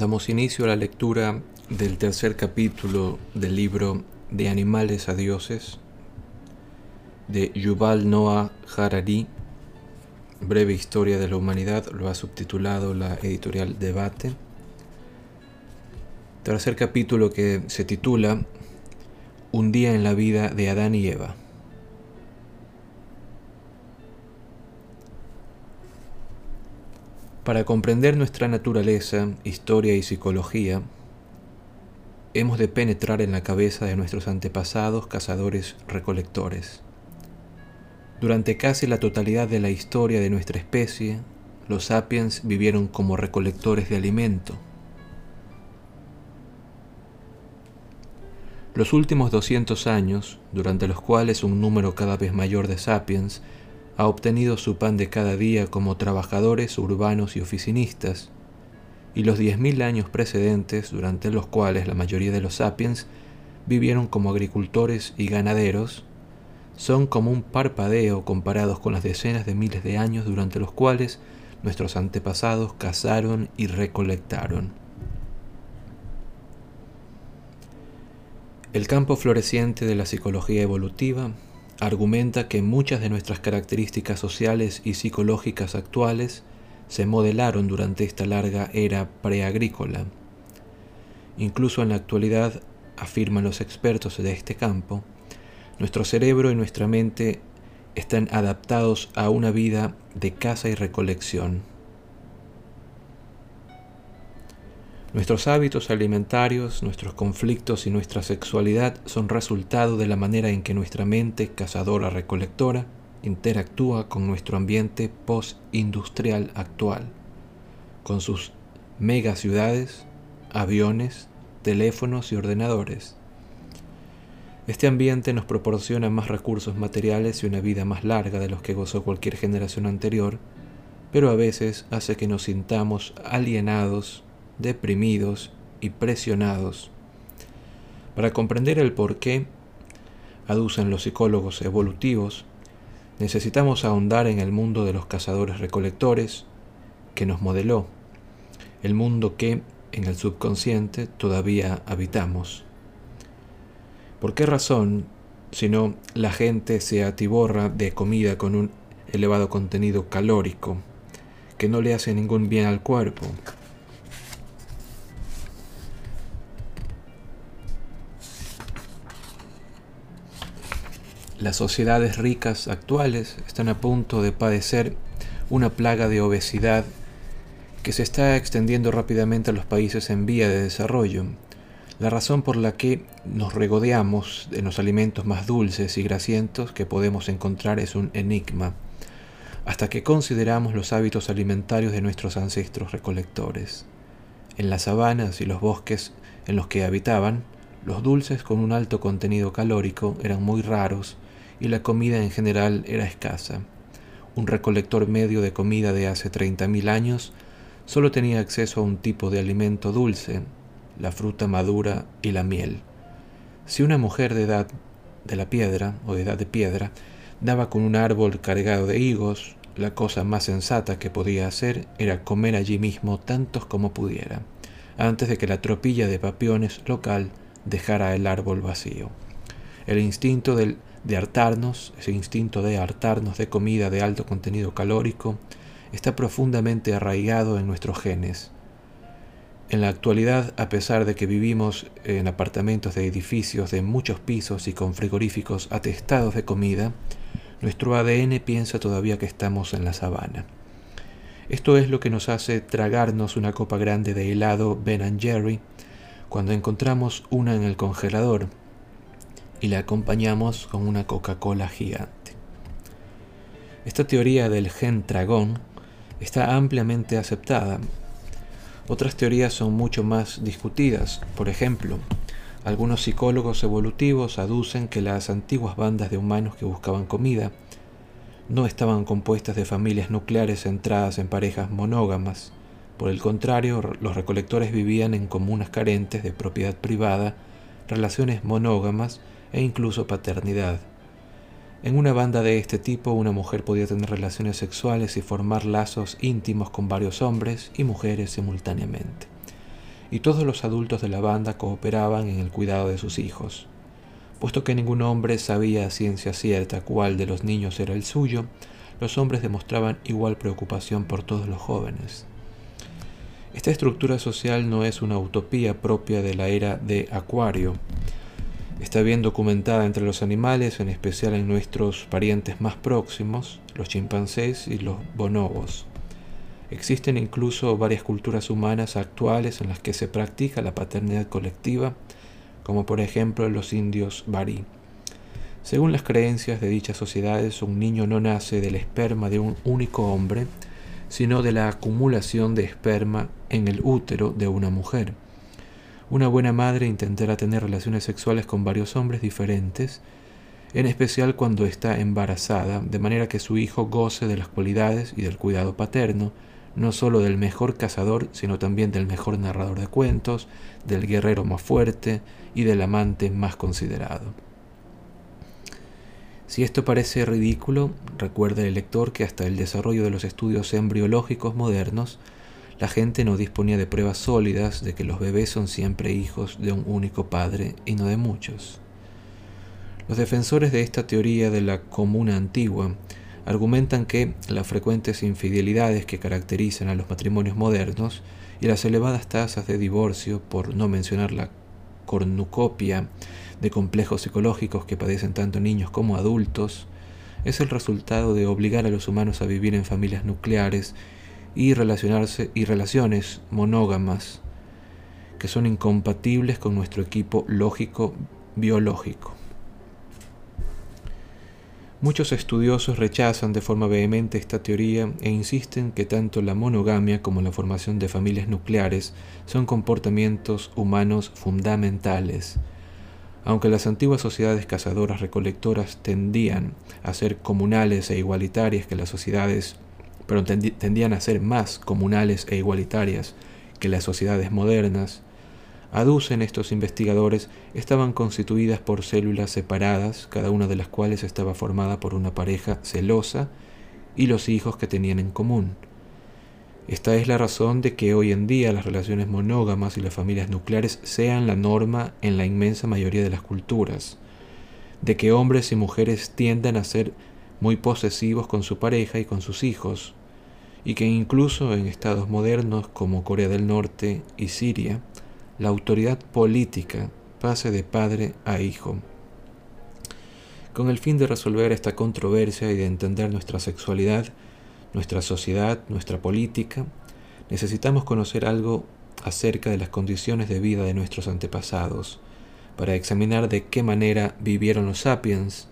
Damos inicio a la lectura del tercer capítulo del libro De animales a dioses de Yuval Noah Harari, Breve historia de la humanidad, lo ha subtitulado la editorial Debate. Tercer capítulo que se titula Un día en la vida de Adán y Eva. Para comprender nuestra naturaleza, historia y psicología, hemos de penetrar en la cabeza de nuestros antepasados cazadores-recolectores. Durante casi la totalidad de la historia de nuestra especie, los sapiens vivieron como recolectores de alimento. Los últimos 200 años, durante los cuales un número cada vez mayor de sapiens ha obtenido su pan de cada día como trabajadores urbanos y oficinistas, y los 10.000 años precedentes, durante los cuales la mayoría de los sapiens vivieron como agricultores y ganaderos, son como un parpadeo comparados con las decenas de miles de años durante los cuales nuestros antepasados cazaron y recolectaron. El campo floreciente de la psicología evolutiva argumenta que muchas de nuestras características sociales y psicológicas actuales se modelaron durante esta larga era preagrícola. Incluso en la actualidad, afirman los expertos de este campo, nuestro cerebro y nuestra mente están adaptados a una vida de caza y recolección. Nuestros hábitos alimentarios, nuestros conflictos y nuestra sexualidad son resultado de la manera en que nuestra mente cazadora-recolectora interactúa con nuestro ambiente post-industrial actual, con sus megaciudades, aviones, teléfonos y ordenadores. Este ambiente nos proporciona más recursos materiales y una vida más larga de los que gozó cualquier generación anterior, pero a veces hace que nos sintamos alienados deprimidos y presionados. Para comprender el por qué, aducen los psicólogos evolutivos, necesitamos ahondar en el mundo de los cazadores-recolectores que nos modeló, el mundo que, en el subconsciente, todavía habitamos. ¿Por qué razón, si no la gente se atiborra de comida con un elevado contenido calórico, que no le hace ningún bien al cuerpo? Las sociedades ricas actuales están a punto de padecer una plaga de obesidad que se está extendiendo rápidamente a los países en vía de desarrollo. La razón por la que nos regodeamos de los alimentos más dulces y grasientos que podemos encontrar es un enigma, hasta que consideramos los hábitos alimentarios de nuestros ancestros recolectores. En las sabanas y los bosques en los que habitaban, los dulces con un alto contenido calórico eran muy raros y la comida en general era escasa. Un recolector medio de comida de hace 30.000 años solo tenía acceso a un tipo de alimento dulce, la fruta madura y la miel. Si una mujer de edad de la piedra o de edad de piedra daba con un árbol cargado de higos, la cosa más sensata que podía hacer era comer allí mismo tantos como pudiera, antes de que la tropilla de papiones local dejara el árbol vacío. El instinto del de hartarnos, ese instinto de hartarnos de comida de alto contenido calórico, está profundamente arraigado en nuestros genes. En la actualidad, a pesar de que vivimos en apartamentos de edificios de muchos pisos y con frigoríficos atestados de comida, nuestro ADN piensa todavía que estamos en la sabana. Esto es lo que nos hace tragarnos una copa grande de helado Ben Jerry cuando encontramos una en el congelador y la acompañamos con una Coca-Cola gigante. Esta teoría del gen dragón está ampliamente aceptada. Otras teorías son mucho más discutidas. Por ejemplo, algunos psicólogos evolutivos aducen que las antiguas bandas de humanos que buscaban comida no estaban compuestas de familias nucleares centradas en parejas monógamas. Por el contrario, los recolectores vivían en comunas carentes de propiedad privada, relaciones monógamas e incluso paternidad. En una banda de este tipo, una mujer podía tener relaciones sexuales y formar lazos íntimos con varios hombres y mujeres simultáneamente. y todos los adultos de la banda cooperaban en el cuidado de sus hijos. Puesto que ningún hombre sabía a ciencia cierta cuál de los niños era el suyo, los hombres demostraban igual preocupación por todos los jóvenes. Esta estructura social no es una utopía propia de la era de Acuario. Está bien documentada entre los animales, en especial en nuestros parientes más próximos, los chimpancés y los bonobos. Existen incluso varias culturas humanas actuales en las que se practica la paternidad colectiva, como por ejemplo los indios Bari. Según las creencias de dichas sociedades, un niño no nace del esperma de un único hombre, sino de la acumulación de esperma en el útero de una mujer. Una buena madre intentará tener relaciones sexuales con varios hombres diferentes, en especial cuando está embarazada, de manera que su hijo goce de las cualidades y del cuidado paterno, no solo del mejor cazador, sino también del mejor narrador de cuentos, del guerrero más fuerte y del amante más considerado. Si esto parece ridículo, recuerde el lector que hasta el desarrollo de los estudios embriológicos modernos, la gente no disponía de pruebas sólidas de que los bebés son siempre hijos de un único padre y no de muchos. Los defensores de esta teoría de la comuna antigua argumentan que las frecuentes infidelidades que caracterizan a los matrimonios modernos y las elevadas tasas de divorcio, por no mencionar la cornucopia de complejos psicológicos que padecen tanto niños como adultos, es el resultado de obligar a los humanos a vivir en familias nucleares y relacionarse y relaciones monógamas que son incompatibles con nuestro equipo lógico biológico. Muchos estudiosos rechazan de forma vehemente esta teoría e insisten que tanto la monogamia como la formación de familias nucleares son comportamientos humanos fundamentales. Aunque las antiguas sociedades cazadoras recolectoras tendían a ser comunales e igualitarias que las sociedades, pero tendían a ser más comunales e igualitarias que las sociedades modernas, aducen estos investigadores, estaban constituidas por células separadas, cada una de las cuales estaba formada por una pareja celosa y los hijos que tenían en común. Esta es la razón de que hoy en día las relaciones monógamas y las familias nucleares sean la norma en la inmensa mayoría de las culturas, de que hombres y mujeres tiendan a ser muy posesivos con su pareja y con sus hijos, y que incluso en estados modernos como Corea del Norte y Siria, la autoridad política pase de padre a hijo. Con el fin de resolver esta controversia y de entender nuestra sexualidad, nuestra sociedad, nuestra política, necesitamos conocer algo acerca de las condiciones de vida de nuestros antepasados, para examinar de qué manera vivieron los sapiens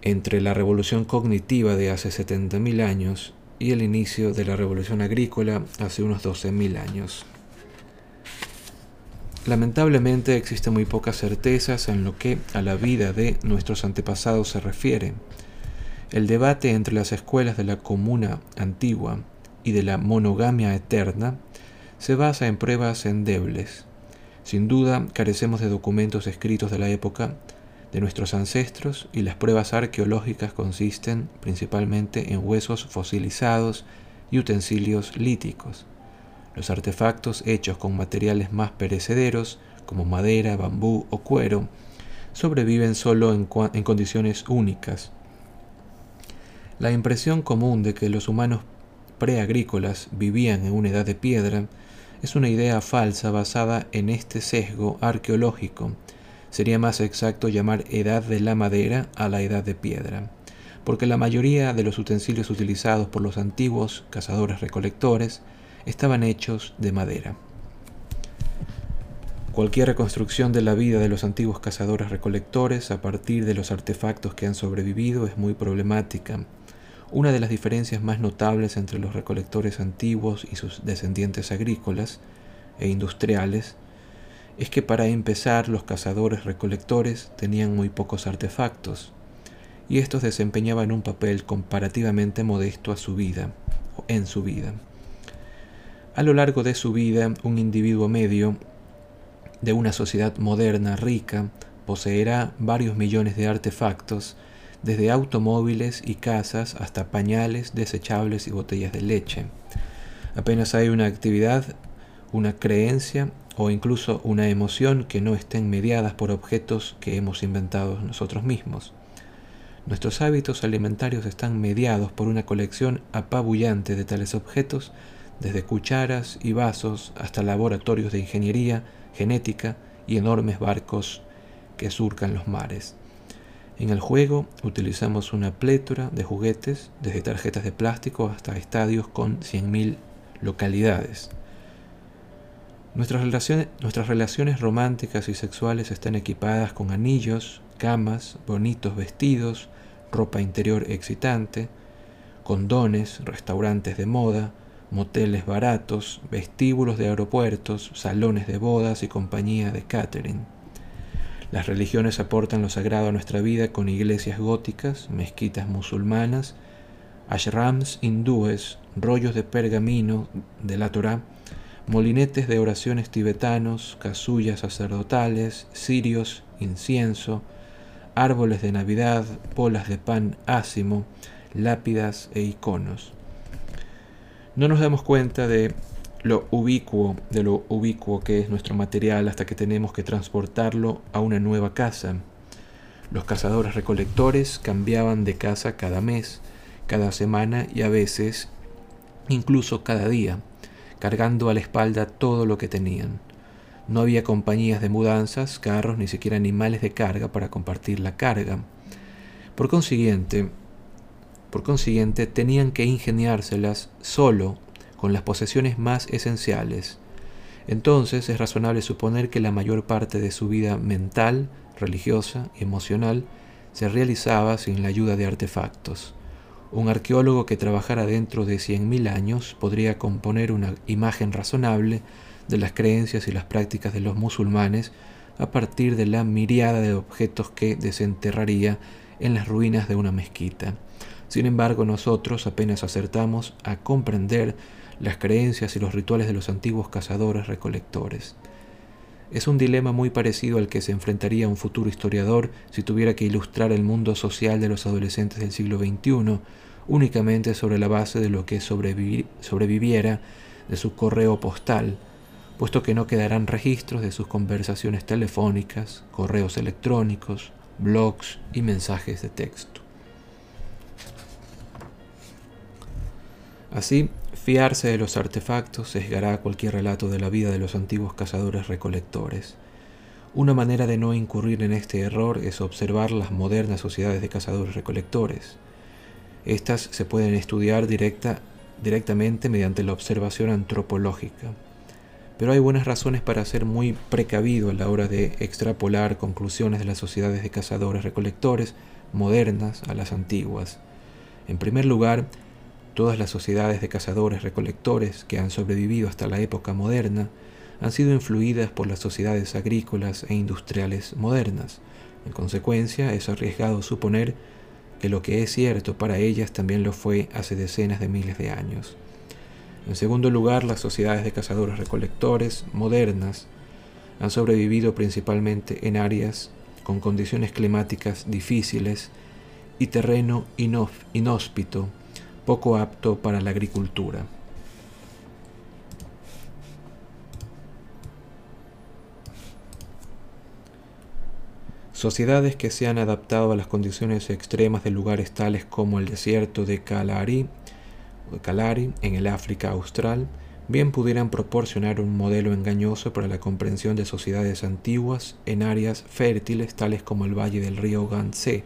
entre la revolución cognitiva de hace 70.000 años y el inicio de la revolución agrícola hace unos 12.000 años. Lamentablemente existen muy pocas certezas en lo que a la vida de nuestros antepasados se refiere. El debate entre las escuelas de la comuna antigua y de la monogamia eterna se basa en pruebas endebles. Sin duda, carecemos de documentos escritos de la época de nuestros ancestros y las pruebas arqueológicas consisten principalmente en huesos fosilizados y utensilios líticos. Los artefactos hechos con materiales más perecederos, como madera, bambú o cuero, sobreviven solo en, condiciones únicas. La impresión común de que los humanos preagrícolas vivían en una edad de piedra es una idea falsa basada en este sesgo arqueológico. Sería más exacto llamar edad de la madera a la edad de piedra, porque la mayoría de los utensilios utilizados por los antiguos cazadores recolectores estaban hechos de madera. Cualquier reconstrucción de la vida de los antiguos cazadores recolectores a partir de los artefactos que han sobrevivido es muy problemática. Una de las diferencias más notables entre los recolectores antiguos y sus descendientes agrícolas e industriales es que para empezar los cazadores recolectores tenían muy pocos artefactos y estos desempeñaban un papel comparativamente modesto a su vida en su vida. A lo largo de su vida, un individuo medio de una sociedad moderna rica poseerá varios millones de artefactos, desde automóviles y casas hasta pañales, desechables y botellas de leche. Apenas hay una actividad, una creencia o incluso una emoción que no estén mediadas por objetos que hemos inventado nosotros mismos. Nuestros hábitos alimentarios están mediados por una colección apabullante de tales objetos, desde cucharas y vasos hasta laboratorios de ingeniería, genética y enormes barcos que surcan los mares. En el juego utilizamos una plétora de juguetes, desde tarjetas de plástico hasta estadios con 100.000 localidades. Nuestras relaciones, nuestras relaciones románticas y sexuales están equipadas con anillos, camas, bonitos vestidos, ropa interior excitante, condones, restaurantes de moda, moteles baratos, vestíbulos de aeropuertos, salones de bodas y compañía de catering. Las religiones aportan lo sagrado a nuestra vida con iglesias góticas, mezquitas musulmanas, ashrams hindúes, rollos de pergamino de la Torá, molinetes de oraciones tibetanos, casullas sacerdotales, cirios, incienso, árboles de Navidad, bolas de pan ácimo, lápidas e iconos. No nos damos cuenta de lo ubicuo, de lo ubicuo que es nuestro material hasta que tenemos que transportarlo a una nueva casa. Los cazadores recolectores cambiaban de casa cada mes, cada semana y a veces incluso cada día cargando a la espalda todo lo que tenían. No había compañías de mudanzas, carros, ni siquiera animales de carga para compartir la carga. Por consiguiente, por consiguiente, tenían que ingeniárselas solo con las posesiones más esenciales. Entonces es razonable suponer que la mayor parte de su vida mental, religiosa y emocional se realizaba sin la ayuda de artefactos. Un arqueólogo que trabajara dentro de 100.000 años podría componer una imagen razonable de las creencias y las prácticas de los musulmanes a partir de la miriada de objetos que desenterraría en las ruinas de una mezquita. Sin embargo, nosotros apenas acertamos a comprender las creencias y los rituales de los antiguos cazadores recolectores. Es un dilema muy parecido al que se enfrentaría un futuro historiador si tuviera que ilustrar el mundo social de los adolescentes del siglo XXI únicamente sobre la base de lo que sobreviviera de su correo postal, puesto que no quedarán registros de sus conversaciones telefónicas, correos electrónicos, blogs y mensajes de texto. Así, fiarse de los artefactos sesgará cualquier relato de la vida de los antiguos cazadores recolectores. Una manera de no incurrir en este error es observar las modernas sociedades de cazadores recolectores. Estas se pueden estudiar directa, directamente mediante la observación antropológica. Pero hay buenas razones para ser muy precavido a la hora de extrapolar conclusiones de las sociedades de cazadores-recolectores modernas a las antiguas. En primer lugar, todas las sociedades de cazadores-recolectores que han sobrevivido hasta la época moderna han sido influidas por las sociedades agrícolas e industriales modernas. En consecuencia, es arriesgado suponer que lo que es cierto para ellas también lo fue hace decenas de miles de años. En segundo lugar, las sociedades de cazadores recolectores modernas han sobrevivido principalmente en áreas con condiciones climáticas difíciles y terreno inhóspito, poco apto para la agricultura. Sociedades que se han adaptado a las condiciones extremas de lugares tales como el desierto de Kalari, en el África Austral, bien pudieran proporcionar un modelo engañoso para la comprensión de sociedades antiguas en áreas fértiles tales como el valle del río Yangtze,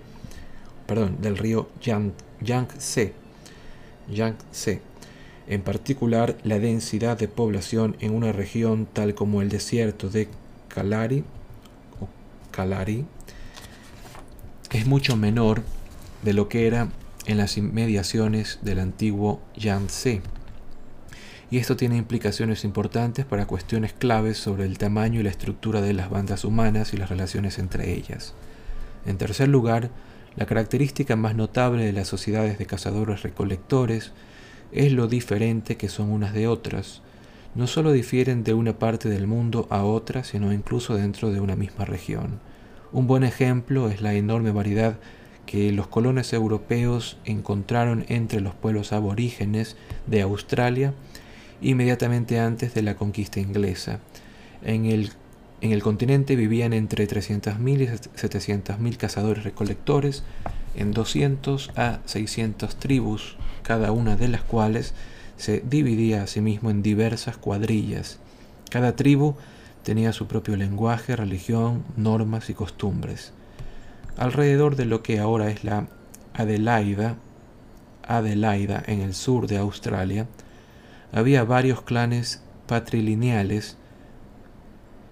perdón, del río Yangtze, Yangtze. En particular, la densidad de población en una región tal como el desierto de Kalari o Kalari es mucho menor de lo que era en las inmediaciones del antiguo Yangtze. Y esto tiene implicaciones importantes para cuestiones claves sobre el tamaño y la estructura de las bandas humanas y las relaciones entre ellas. En tercer lugar, la característica más notable de las sociedades de cazadores recolectores es lo diferente que son unas de otras. No solo difieren de una parte del mundo a otra, sino incluso dentro de una misma región. Un buen ejemplo es la enorme variedad que los colones europeos encontraron entre los pueblos aborígenes de Australia inmediatamente antes de la conquista inglesa. En el, en el continente vivían entre 300.000 y 700.000 cazadores-recolectores, en 200 a 600 tribus, cada una de las cuales se dividía a sí mismo en diversas cuadrillas. Cada tribu tenía su propio lenguaje, religión, normas y costumbres. Alrededor de lo que ahora es la Adelaida, Adelaida en el sur de Australia, había varios clanes patrilineales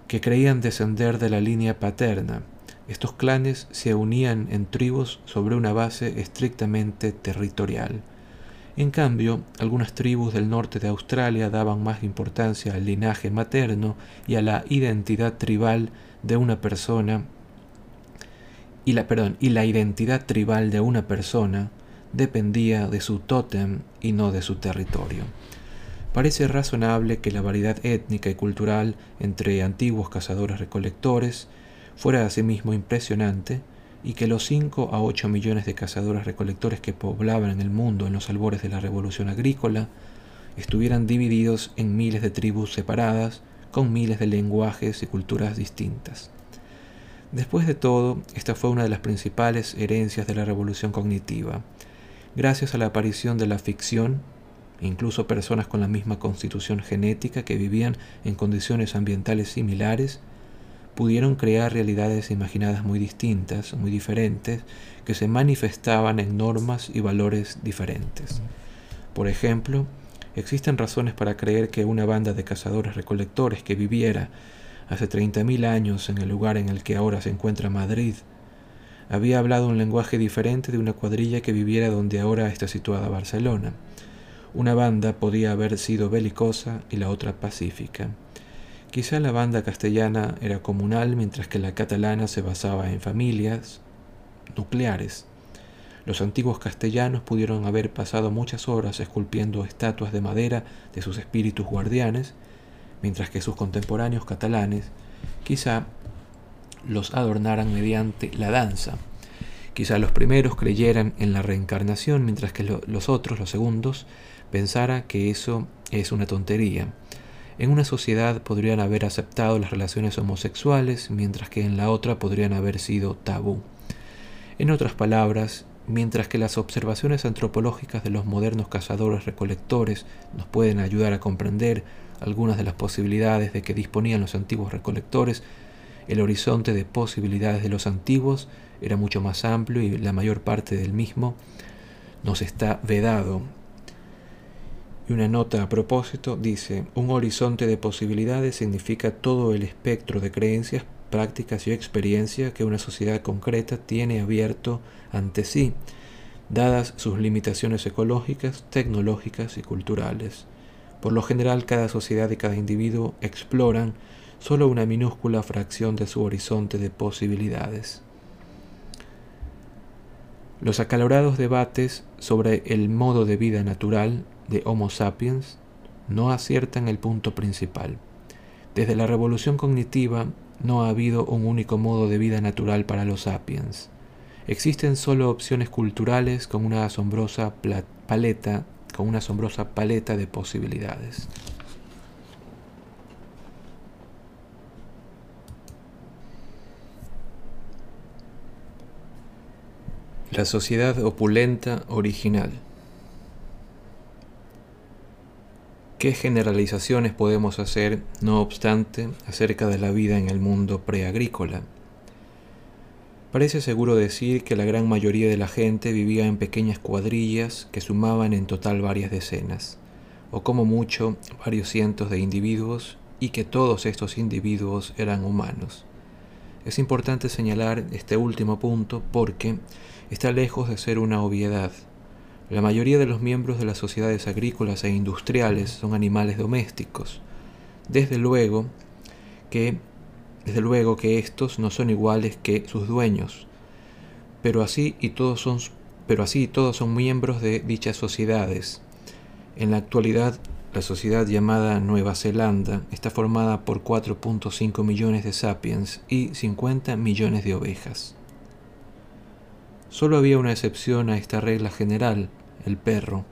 que creían descender de la línea paterna. Estos clanes se unían en tribus sobre una base estrictamente territorial. En cambio, algunas tribus del norte de Australia daban más importancia al linaje materno y a la identidad tribal de una persona y la, perdón, y la identidad tribal de una persona dependía de su tótem y no de su territorio. Parece razonable que la variedad étnica y cultural entre antiguos cazadores-recolectores fuera asimismo impresionante y que los 5 a 8 millones de cazadores-recolectores que poblaban el mundo en los albores de la revolución agrícola estuvieran divididos en miles de tribus separadas con miles de lenguajes y culturas distintas. Después de todo, esta fue una de las principales herencias de la revolución cognitiva. Gracias a la aparición de la ficción, incluso personas con la misma constitución genética que vivían en condiciones ambientales similares, pudieron crear realidades imaginadas muy distintas, muy diferentes, que se manifestaban en normas y valores diferentes. Por ejemplo, existen razones para creer que una banda de cazadores recolectores que viviera hace 30.000 años en el lugar en el que ahora se encuentra Madrid, había hablado un lenguaje diferente de una cuadrilla que viviera donde ahora está situada Barcelona. Una banda podía haber sido belicosa y la otra pacífica. Quizá la banda castellana era comunal mientras que la catalana se basaba en familias nucleares. Los antiguos castellanos pudieron haber pasado muchas horas esculpiendo estatuas de madera de sus espíritus guardianes, mientras que sus contemporáneos catalanes quizá los adornaran mediante la danza. Quizá los primeros creyeran en la reencarnación, mientras que los otros, los segundos, pensara que eso es una tontería. En una sociedad podrían haber aceptado las relaciones homosexuales, mientras que en la otra podrían haber sido tabú. En otras palabras, mientras que las observaciones antropológicas de los modernos cazadores-recolectores nos pueden ayudar a comprender algunas de las posibilidades de que disponían los antiguos recolectores, el horizonte de posibilidades de los antiguos era mucho más amplio y la mayor parte del mismo nos está vedado y una nota a propósito dice, un horizonte de posibilidades significa todo el espectro de creencias, prácticas y experiencia que una sociedad concreta tiene abierto ante sí, dadas sus limitaciones ecológicas, tecnológicas y culturales. Por lo general, cada sociedad y cada individuo exploran solo una minúscula fracción de su horizonte de posibilidades. Los acalorados debates sobre el modo de vida natural de Homo sapiens no aciertan el punto principal. Desde la revolución cognitiva no ha habido un único modo de vida natural para los sapiens. Existen solo opciones culturales con una asombrosa paleta, con una asombrosa paleta de posibilidades. La sociedad opulenta original. ¿Qué generalizaciones podemos hacer, no obstante, acerca de la vida en el mundo preagrícola? Parece seguro decir que la gran mayoría de la gente vivía en pequeñas cuadrillas que sumaban en total varias decenas, o como mucho varios cientos de individuos, y que todos estos individuos eran humanos. Es importante señalar este último punto porque está lejos de ser una obviedad. La mayoría de los miembros de las sociedades agrícolas e industriales son animales domésticos. Desde luego que desde luego que estos no son iguales que sus dueños, pero así y todos son pero así todos son miembros de dichas sociedades. En la actualidad, la sociedad llamada Nueva Zelanda está formada por 4.5 millones de sapiens y 50 millones de ovejas. Solo había una excepción a esta regla general, el perro.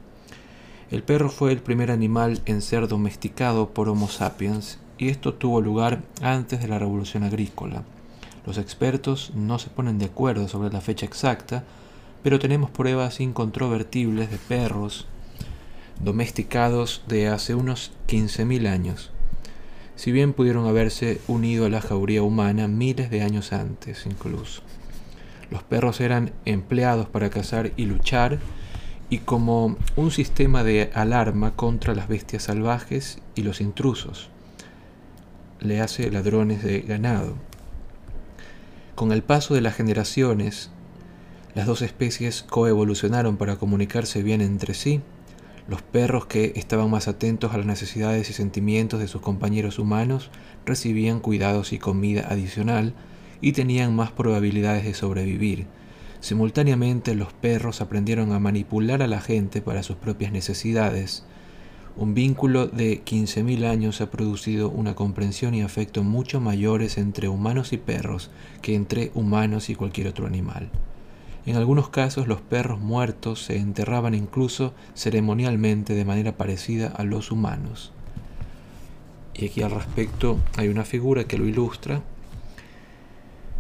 El perro fue el primer animal en ser domesticado por Homo sapiens y esto tuvo lugar antes de la revolución agrícola. Los expertos no se ponen de acuerdo sobre la fecha exacta, pero tenemos pruebas incontrovertibles de perros domesticados de hace unos 15.000 años, si bien pudieron haberse unido a la jauría humana miles de años antes incluso. Los perros eran empleados para cazar y luchar, y como un sistema de alarma contra las bestias salvajes y los intrusos. Le hace ladrones de ganado. Con el paso de las generaciones, las dos especies coevolucionaron para comunicarse bien entre sí. Los perros que estaban más atentos a las necesidades y sentimientos de sus compañeros humanos recibían cuidados y comida adicional y tenían más probabilidades de sobrevivir Simultáneamente los perros aprendieron a manipular a la gente para sus propias necesidades. Un vínculo de 15.000 años ha producido una comprensión y afecto mucho mayores entre humanos y perros que entre humanos y cualquier otro animal. En algunos casos los perros muertos se enterraban incluso ceremonialmente de manera parecida a los humanos. Y aquí al respecto hay una figura que lo ilustra,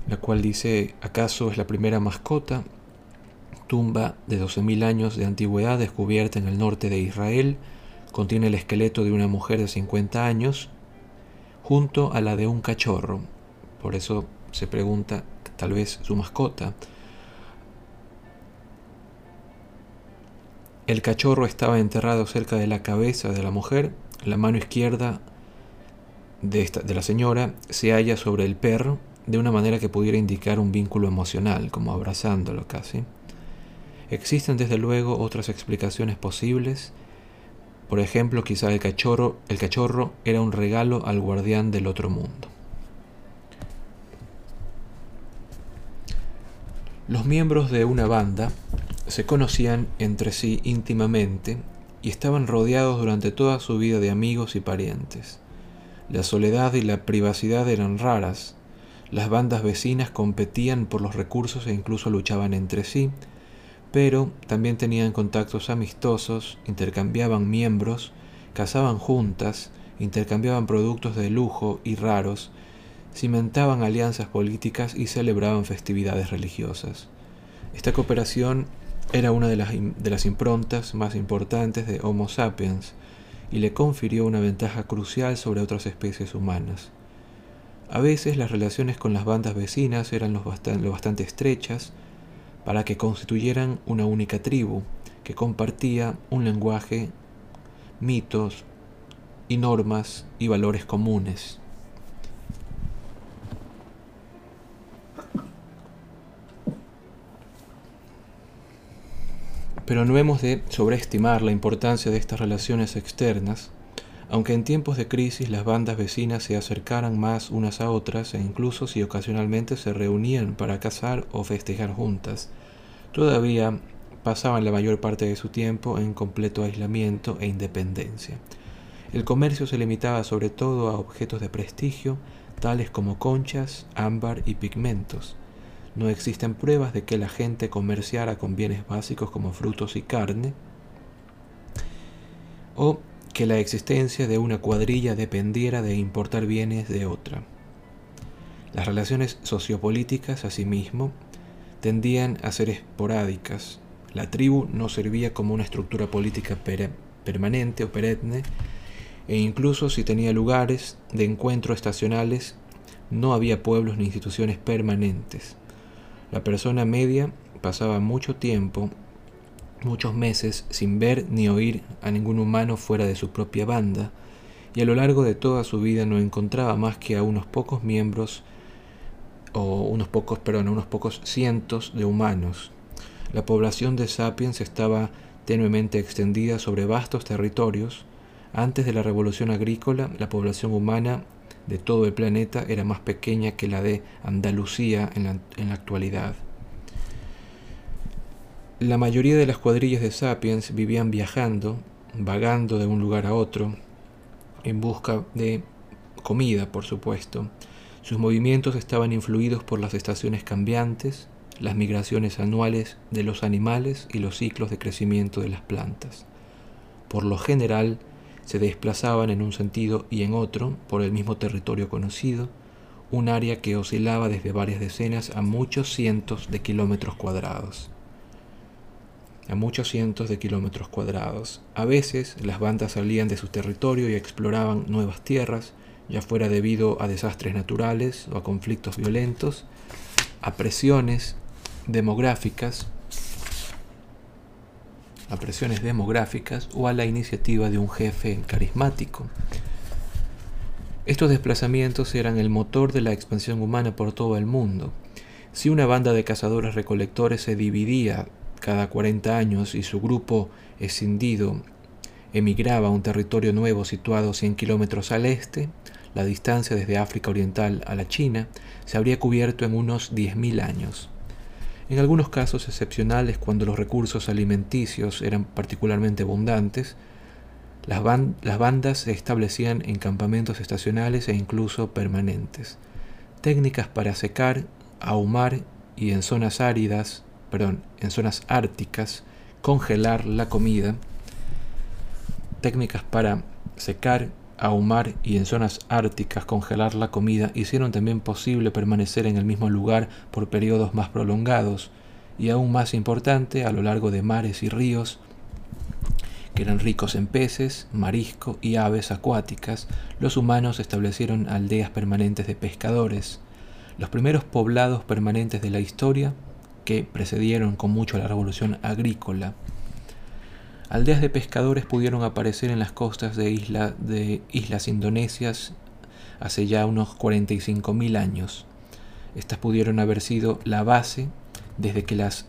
la cual dice, ¿acaso es la primera mascota? Tumba de 12.000 años de antigüedad descubierta en el norte de Israel, contiene el esqueleto de una mujer de 50 años junto a la de un cachorro. Por eso se pregunta, tal vez su mascota. El cachorro estaba enterrado cerca de la cabeza de la mujer, la mano izquierda de, esta, de la señora se halla sobre el perro de una manera que pudiera indicar un vínculo emocional, como abrazándolo casi. Existen desde luego otras explicaciones posibles. Por ejemplo, quizá el cachorro, el cachorro era un regalo al guardián del otro mundo. Los miembros de una banda se conocían entre sí íntimamente y estaban rodeados durante toda su vida de amigos y parientes. La soledad y la privacidad eran raras, las bandas vecinas competían por los recursos e incluso luchaban entre sí, pero también tenían contactos amistosos, intercambiaban miembros, cazaban juntas, intercambiaban productos de lujo y raros, cimentaban alianzas políticas y celebraban festividades religiosas. Esta cooperación era una de las, de las improntas más importantes de Homo sapiens y le confirió una ventaja crucial sobre otras especies humanas. A veces las relaciones con las bandas vecinas eran lo bastante, estrechas para que constituyeran una única tribu que compartía un lenguaje, mitos y normas y valores comunes. Pero no hemos de sobreestimar la importancia de estas relaciones externas aunque en tiempos de crisis las bandas vecinas se acercaran más unas a otras e incluso si ocasionalmente se reunían para cazar o festejar juntas, todavía pasaban la mayor parte de su tiempo en completo aislamiento e independencia. El comercio se limitaba sobre todo a objetos de prestigio, tales como conchas, ámbar y pigmentos. No existen pruebas de que la gente comerciara con bienes básicos como frutos y carne, o que la existencia de una cuadrilla dependiera de importar bienes de otra. Las relaciones sociopolíticas, asimismo, tendían a ser esporádicas. La tribu no servía como una estructura política permanente o perenne, e incluso si tenía lugares de encuentro estacionales, no había pueblos ni instituciones permanentes. La persona media pasaba mucho tiempo muchos meses sin ver ni oír a ningún humano fuera de su propia banda, y a lo largo de toda su vida no encontraba más que a unos pocos miembros o unos pocos, perdón, unos pocos cientos de humanos. La población de Sapiens estaba tenuemente extendida sobre vastos territorios. Antes de la revolución agrícola, la población humana de todo el planeta era más pequeña que la de Andalucía en la, en la actualidad. La mayoría de las cuadrillas de sapiens vivían viajando, vagando de un lugar a otro, en busca de comida, por supuesto. Sus movimientos estaban influidos por las estaciones cambiantes, las migraciones anuales de los animales y los ciclos de crecimiento de las plantas. por lo general se desplazaban en un sentido y en otro por el mismo territorio conocido, un área que oscilaba desde varias decenas a muchos cientos de kilómetros cuadrados. A muchos cientos de kilómetros cuadrados. A veces las bandas salían de su territorio y exploraban nuevas tierras, ya fuera debido a desastres naturales o a conflictos violentos, a presiones demográficas, a presiones demográficas o a la iniciativa de un jefe carismático. Estos desplazamientos eran el motor de la expansión humana por todo el mundo. Si una banda de cazadores recolectores se dividía cada 40 años y su grupo escindido emigraba a un territorio nuevo situado 100 kilómetros al este, la distancia desde África Oriental a la China se habría cubierto en unos 10.000 años. En algunos casos excepcionales, cuando los recursos alimenticios eran particularmente abundantes, las, bandas se establecían en campamentos estacionales e incluso permanentes. Técnicas para secar, ahumar y en zonas áridas, perdón, en zonas árticas, congelar la comida. Técnicas para secar, ahumar y en zonas árticas congelar la comida hicieron también posible permanecer en el mismo lugar por periodos más prolongados y aún más importante a lo largo de mares y ríos que eran ricos en peces, marisco y aves acuáticas, los humanos establecieron aldeas permanentes de pescadores. Los primeros poblados permanentes de la historia, que precedieron con mucho la revolución agrícola, Aldeas de pescadores pudieron aparecer en las costas de, de islas indonesias hace ya unos 45.000 años. Estas pudieron haber sido la base desde, que las,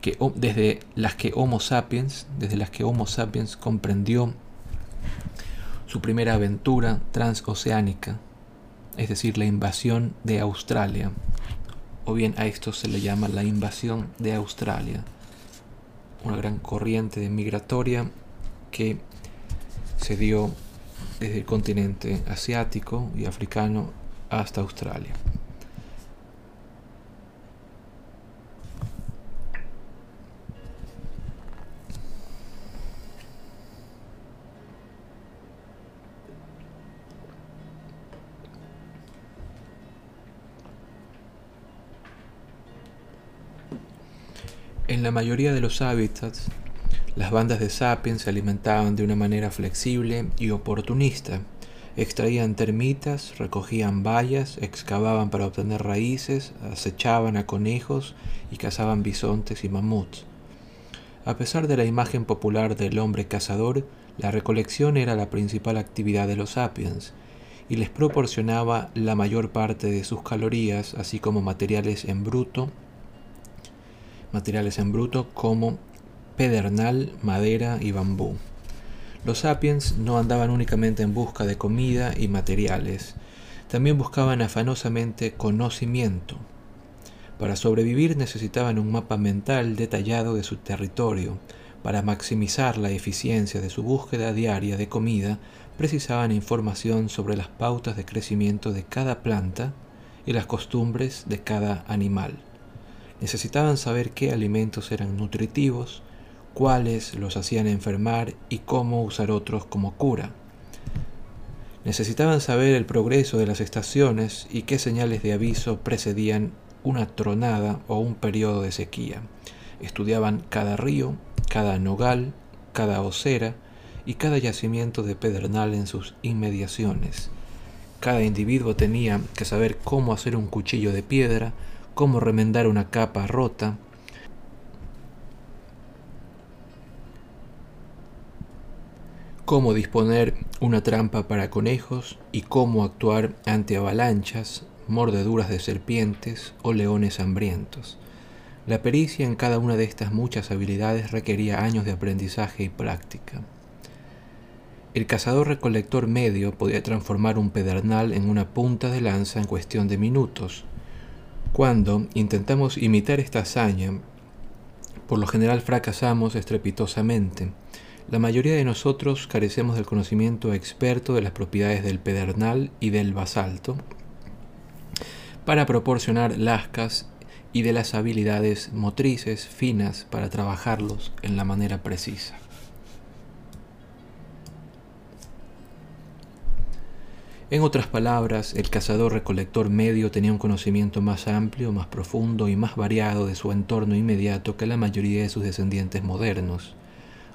que, desde las que Homo sapiens, desde las que Homo sapiens comprendió su primera aventura transoceánica, es decir, la invasión de Australia, o bien a esto se le llama la invasión de Australia una gran corriente migratoria que se dio desde el continente asiático y africano hasta Australia. En la mayoría de los hábitats, las bandas de sapiens se alimentaban de una manera flexible y oportunista. Extraían termitas, recogían bayas, excavaban para obtener raíces, acechaban a conejos y cazaban bisontes y mamuts. A pesar de la imagen popular del hombre cazador, la recolección era la principal actividad de los sapiens y les proporcionaba la mayor parte de sus calorías, así como materiales en bruto materiales en bruto como pedernal, madera y bambú. Los sapiens no andaban únicamente en busca de comida y materiales, también buscaban afanosamente conocimiento. Para sobrevivir necesitaban un mapa mental detallado de su territorio. Para maximizar la eficiencia de su búsqueda diaria de comida, precisaban información sobre las pautas de crecimiento de cada planta y las costumbres de cada animal. Necesitaban saber qué alimentos eran nutritivos, cuáles los hacían enfermar y cómo usar otros como cura. Necesitaban saber el progreso de las estaciones y qué señales de aviso precedían una tronada o un periodo de sequía. Estudiaban cada río, cada nogal, cada osera y cada yacimiento de pedernal en sus inmediaciones. Cada individuo tenía que saber cómo hacer un cuchillo de piedra, cómo remendar una capa rota, cómo disponer una trampa para conejos y cómo actuar ante avalanchas, mordeduras de serpientes o leones hambrientos. La pericia en cada una de estas muchas habilidades requería años de aprendizaje y práctica. El cazador recolector medio podía transformar un pedernal en una punta de lanza en cuestión de minutos, cuando intentamos imitar esta hazaña, por lo general fracasamos estrepitosamente. La mayoría de nosotros carecemos del conocimiento experto de las propiedades del pedernal y del basalto para proporcionar lascas y de las habilidades motrices finas para trabajarlos en la manera precisa. En otras palabras, el cazador-recolector medio tenía un conocimiento más amplio, más profundo y más variado de su entorno inmediato que la mayoría de sus descendientes modernos.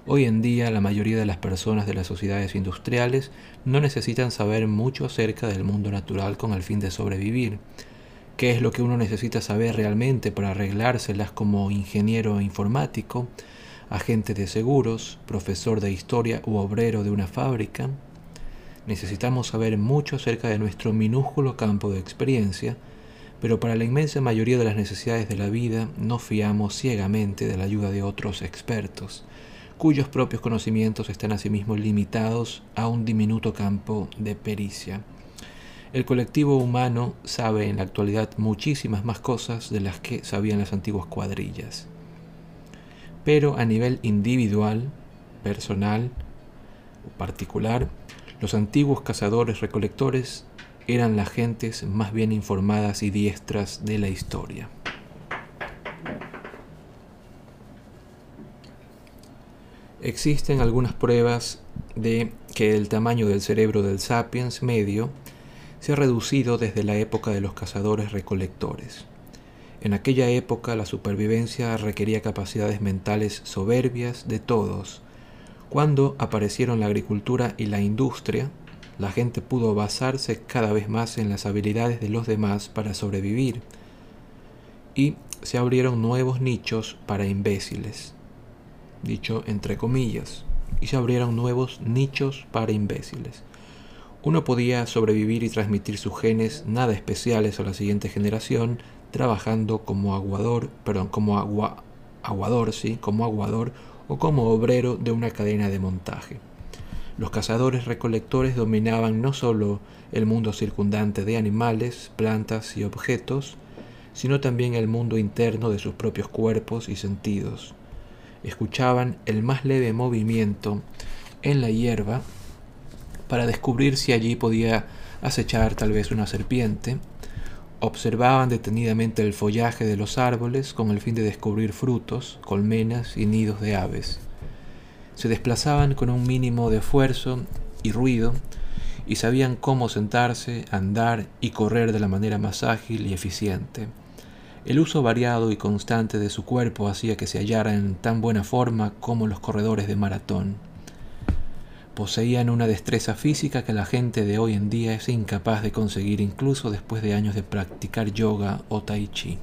Hoy en día la mayoría de las personas de las sociedades industriales no necesitan saber mucho acerca del mundo natural con el fin de sobrevivir. ¿Qué es lo que uno necesita saber realmente para arreglárselas como ingeniero informático, agente de seguros, profesor de historia u obrero de una fábrica? Necesitamos saber mucho acerca de nuestro minúsculo campo de experiencia, pero para la inmensa mayoría de las necesidades de la vida no fiamos ciegamente de la ayuda de otros expertos cuyos propios conocimientos están asimismo limitados a un diminuto campo de pericia. El colectivo humano sabe en la actualidad muchísimas más cosas de las que sabían las antiguas cuadrillas. Pero a nivel individual, personal o particular, los antiguos cazadores recolectores eran las gentes más bien informadas y diestras de la historia. Existen algunas pruebas de que el tamaño del cerebro del sapiens medio se ha reducido desde la época de los cazadores recolectores. En aquella época la supervivencia requería capacidades mentales soberbias de todos. Cuando aparecieron la agricultura y la industria, la gente pudo basarse cada vez más en las habilidades de los demás para sobrevivir. Y se abrieron nuevos nichos para imbéciles. Dicho entre comillas, y se abrieron nuevos nichos para imbéciles. Uno podía sobrevivir y transmitir sus genes nada especiales a la siguiente generación trabajando como aguador, perdón, como agua, aguador, sí, como aguador o como obrero de una cadena de montaje. Los cazadores recolectores dominaban no solo el mundo circundante de animales, plantas y objetos, sino también el mundo interno de sus propios cuerpos y sentidos escuchaban el más leve movimiento en la hierba para descubrir si allí podía acechar tal vez una serpiente, observaban detenidamente el follaje de los árboles con el fin de descubrir frutos, colmenas y nidos de aves. Se desplazaban con un mínimo de esfuerzo y ruido y sabían cómo sentarse, andar y correr de la manera más ágil y eficiente. El uso variado y constante de su cuerpo hacía que se hallara en tan buena forma como los corredores de maratón. Poseían una destreza física que la gente de hoy en día es incapaz de conseguir incluso después de años de practicar yoga o tai chi.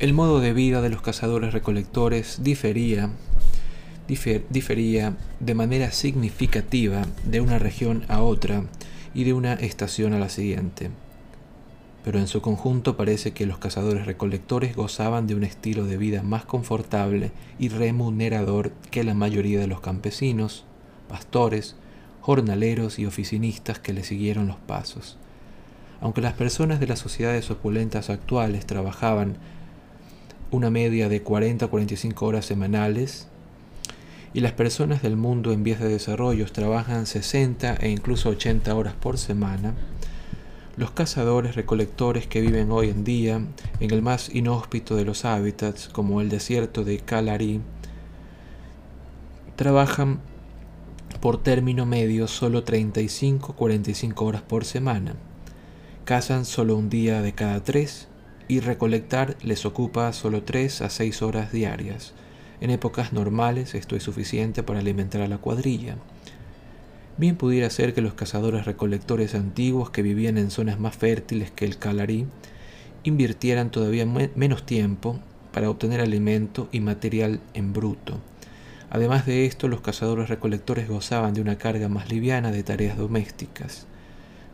El modo de vida de los cazadores recolectores difería, difería de manera significativa de una región a otra y de una estación a la siguiente. Pero en su conjunto parece que los cazadores recolectores gozaban de un estilo de vida más confortable y remunerador que la mayoría de los campesinos, pastores, jornaleros y oficinistas que le siguieron los pasos. Aunque las personas de las sociedades opulentas actuales trabajaban una media de 40 a 45 horas semanales, y las personas del mundo en vías de desarrollo trabajan 60 e incluso 80 horas por semana, los cazadores recolectores que viven hoy en día en el más inhóspito de los hábitats, como el desierto de Kalari, trabajan por término medio solo 35-45 horas por semana. Cazan solo un día de cada tres y recolectar les ocupa solo 3 a 6 horas diarias. En épocas normales esto es suficiente para alimentar a la cuadrilla. Bien pudiera ser que los cazadores recolectores antiguos que vivían en zonas más fértiles que el Calarí invirtieran todavía menos tiempo para obtener alimento y material en bruto. Además de esto, los cazadores recolectores gozaban de una carga más liviana de tareas domésticas.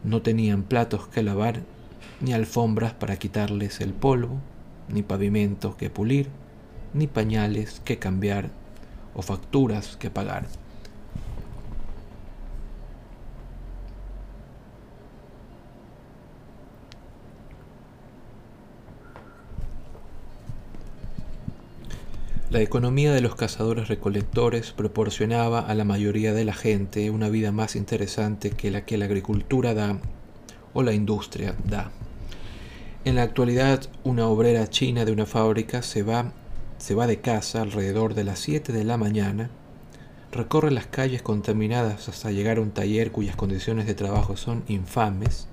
No tenían platos que lavar, ni alfombras para quitarles el polvo, ni pavimentos que pulir, ni pañales que cambiar o facturas que pagar. La economía de los cazadores recolectores proporcionaba a la mayoría de la gente una vida más interesante que la que la agricultura da o la industria da. En la actualidad, una obrera china de una fábrica se va se va de casa alrededor de las 7 de la mañana, recorre las calles contaminadas hasta llegar a un taller cuyas condiciones de trabajo son infames,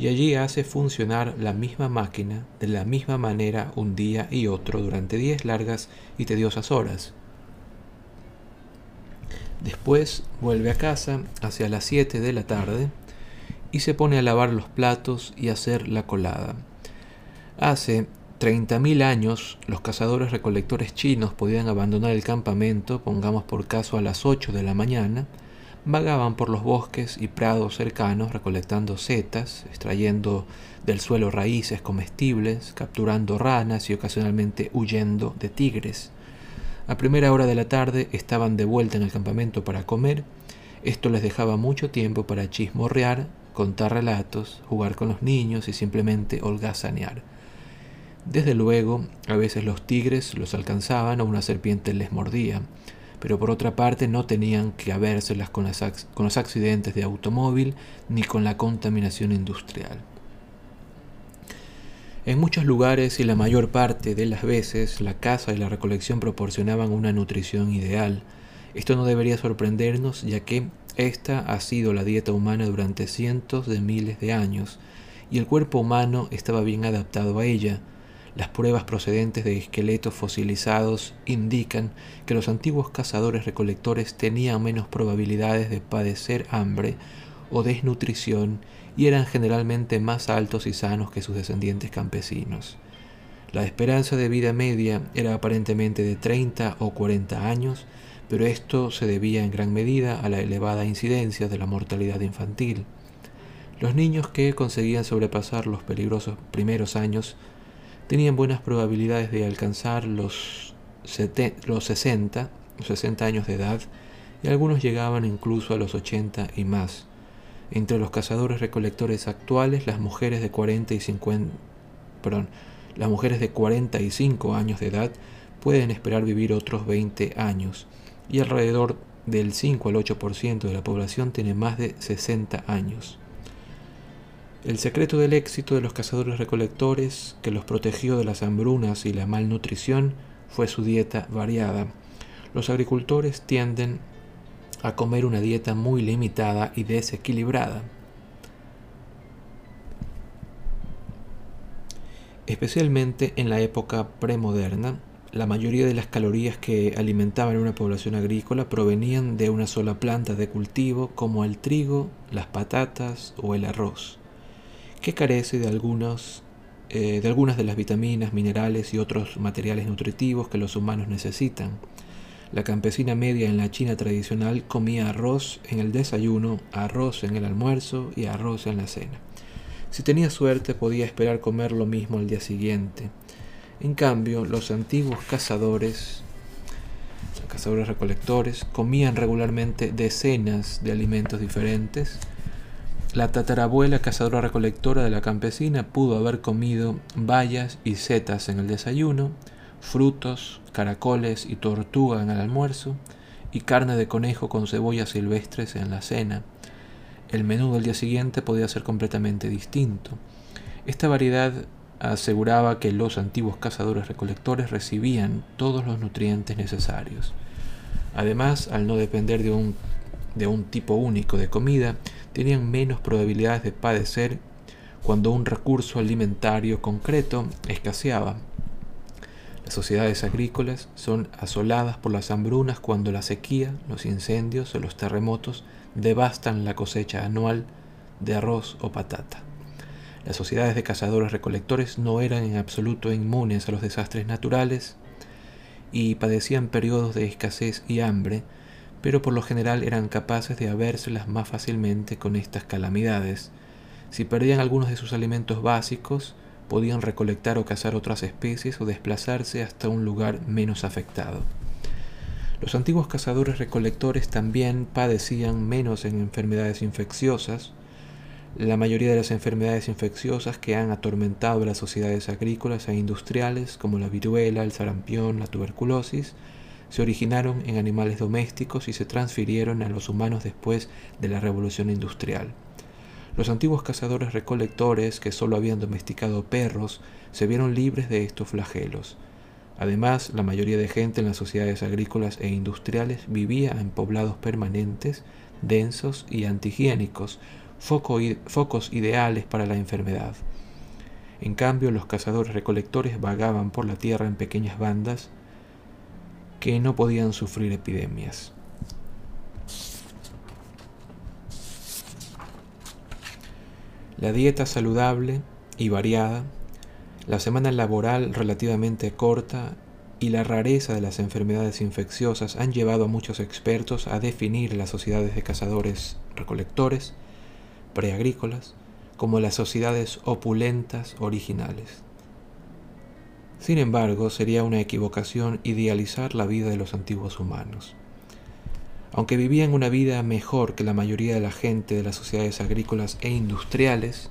y allí hace funcionar la misma máquina de la misma manera un día y otro durante diez largas y tediosas horas. Después vuelve a casa hacia las 7 de la tarde y se pone a lavar los platos y hacer la colada. Hace 30.000 años los cazadores recolectores chinos podían abandonar el campamento, pongamos por caso a las 8 de la mañana, vagaban por los bosques y prados cercanos recolectando setas, extrayendo del suelo raíces comestibles, capturando ranas y ocasionalmente huyendo de tigres. A primera hora de la tarde estaban de vuelta en el campamento para comer. Esto les dejaba mucho tiempo para chismorrear, contar relatos, jugar con los niños y simplemente holgazanear. Desde luego, a veces los tigres los alcanzaban o una serpiente les mordía, pero por otra parte no tenían que habérselas con, con los accidentes de automóvil ni con la contaminación industrial. En muchos lugares y la mayor parte de las veces la caza y la recolección proporcionaban una nutrición ideal. Esto no debería sorprendernos ya que esta ha sido la dieta humana durante cientos de miles de años y el cuerpo humano estaba bien adaptado a ella. Las pruebas procedentes de esqueletos fosilizados indican que los antiguos cazadores recolectores tenían menos probabilidades de padecer hambre o desnutrición y eran generalmente más altos y sanos que sus descendientes campesinos. La esperanza de vida media era aparentemente de 30 o 40 años, pero esto se debía en gran medida a la elevada incidencia de la mortalidad infantil. Los niños que conseguían sobrepasar los peligrosos primeros años tenían buenas probabilidades de alcanzar los, los 60, los 60 años de edad y algunos llegaban incluso a los 80 y más. Entre los cazadores recolectores actuales, las mujeres de 40 y 50, perdón, las mujeres de 45 años de edad pueden esperar vivir otros 20 años y alrededor del 5 al 8% de la población tiene más de 60 años. El secreto del éxito de los cazadores recolectores que los protegió de las hambrunas y la malnutrición fue su dieta variada. Los agricultores tienden a comer una dieta muy limitada y desequilibrada. Especialmente en la época premoderna, la mayoría de las calorías que alimentaban una población agrícola provenían de una sola planta de cultivo como el trigo, las patatas o el arroz, que carece de, algunos, eh, de algunas de las vitaminas, minerales y otros materiales nutritivos que los humanos necesitan. La campesina media en la China tradicional comía arroz en el desayuno, arroz en el almuerzo y arroz en la cena. Si tenía suerte podía esperar comer lo mismo al día siguiente. En cambio, los antiguos cazadores, cazadores recolectores, comían regularmente decenas de alimentos diferentes. La tatarabuela cazadora recolectora de la campesina pudo haber comido bayas y setas en el desayuno, frutos, caracoles y tortuga en el almuerzo, y carne de conejo con cebollas silvestres en la cena. El menú del día siguiente podía ser completamente distinto. Esta variedad aseguraba que los antiguos cazadores recolectores recibían todos los nutrientes necesarios. Además, al no depender de un, de un tipo único de comida, tenían menos probabilidades de padecer cuando un recurso alimentario concreto escaseaba las sociedades agrícolas son asoladas por las hambrunas cuando la sequía, los incendios o los terremotos devastan la cosecha anual de arroz o patata. Las sociedades de cazadores recolectores no eran en absoluto inmunes a los desastres naturales y padecían periodos de escasez y hambre, pero por lo general eran capaces de habérselas más fácilmente con estas calamidades. Si perdían algunos de sus alimentos básicos, podían recolectar o cazar otras especies o desplazarse hasta un lugar menos afectado. Los antiguos cazadores recolectores también padecían menos en enfermedades infecciosas. La mayoría de las enfermedades infecciosas que han atormentado las sociedades agrícolas e industriales, como la viruela, el sarampión, la tuberculosis, se originaron en animales domésticos y se transfirieron a los humanos después de la revolución industrial. Los antiguos cazadores recolectores que solo habían domesticado perros se vieron libres de estos flagelos. Además, la mayoría de gente en las sociedades agrícolas e industriales vivía en poblados permanentes, densos y antihigiénicos, focos ideales para la enfermedad. En cambio, los cazadores recolectores vagaban por la tierra en pequeñas bandas que no podían sufrir epidemias. La dieta saludable y variada, la semana laboral relativamente corta y la rareza de las enfermedades infecciosas han llevado a muchos expertos a definir las sociedades de cazadores recolectores preagrícolas como las sociedades opulentas originales. Sin embargo, sería una equivocación idealizar la vida de los antiguos humanos. Aunque vivían una vida mejor que la mayoría de la gente de las sociedades agrícolas e industriales,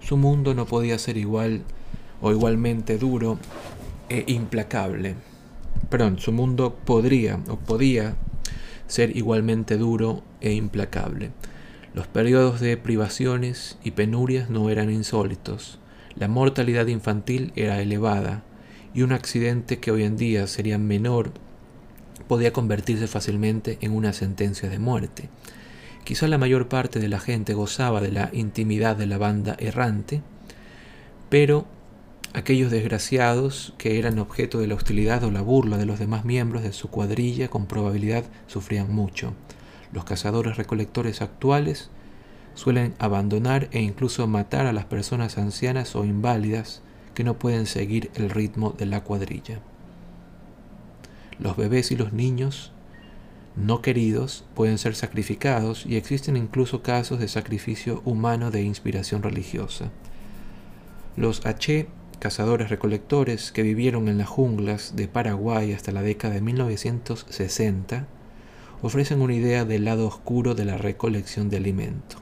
su mundo no podía ser igual o igualmente duro e implacable. Perdón, su mundo podría o podía ser igualmente duro e implacable. Los periodos de privaciones y penurias no eran insólitos. La mortalidad infantil era elevada y un accidente que hoy en día sería menor podía convertirse fácilmente en una sentencia de muerte. Quizá la mayor parte de la gente gozaba de la intimidad de la banda errante, pero aquellos desgraciados que eran objeto de la hostilidad o la burla de los demás miembros de su cuadrilla con probabilidad sufrían mucho. Los cazadores recolectores actuales suelen abandonar e incluso matar a las personas ancianas o inválidas que no pueden seguir el ritmo de la cuadrilla. Los bebés y los niños no queridos pueden ser sacrificados y existen incluso casos de sacrificio humano de inspiración religiosa. Los H, cazadores recolectores que vivieron en las junglas de Paraguay hasta la década de 1960, ofrecen una idea del lado oscuro de la recolección de alimento.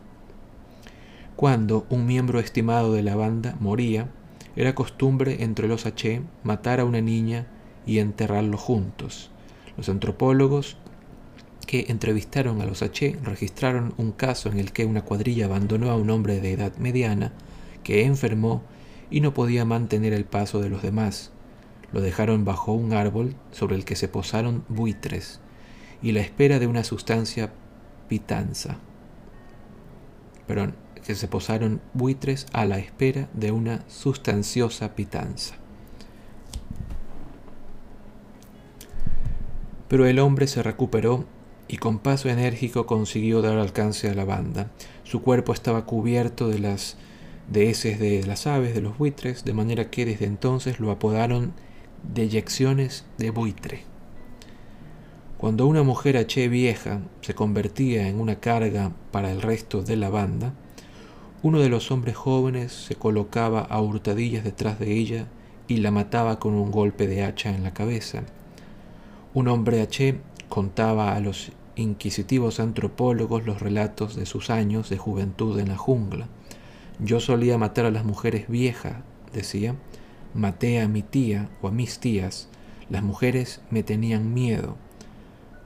Cuando un miembro estimado de la banda moría, era costumbre entre los H matar a una niña y enterrarlos juntos. Los antropólogos que entrevistaron a los H registraron un caso en el que una cuadrilla abandonó a un hombre de edad mediana que enfermó y no podía mantener el paso de los demás. Lo dejaron bajo un árbol sobre el que se posaron buitres y la espera de una sustancia pitanza. Perdón, que se posaron buitres a la espera de una sustanciosa pitanza. Pero el hombre se recuperó y con paso enérgico consiguió dar alcance a la banda. Su cuerpo estaba cubierto de las de heces de las aves, de los buitres, de manera que desde entonces lo apodaron deyecciones de buitre. Cuando una mujer H vieja se convertía en una carga para el resto de la banda, uno de los hombres jóvenes se colocaba a hurtadillas detrás de ella y la mataba con un golpe de hacha en la cabeza. Un hombre H contaba a los inquisitivos antropólogos los relatos de sus años de juventud en la jungla. Yo solía matar a las mujeres viejas, decía. Maté a mi tía o a mis tías. Las mujeres me tenían miedo.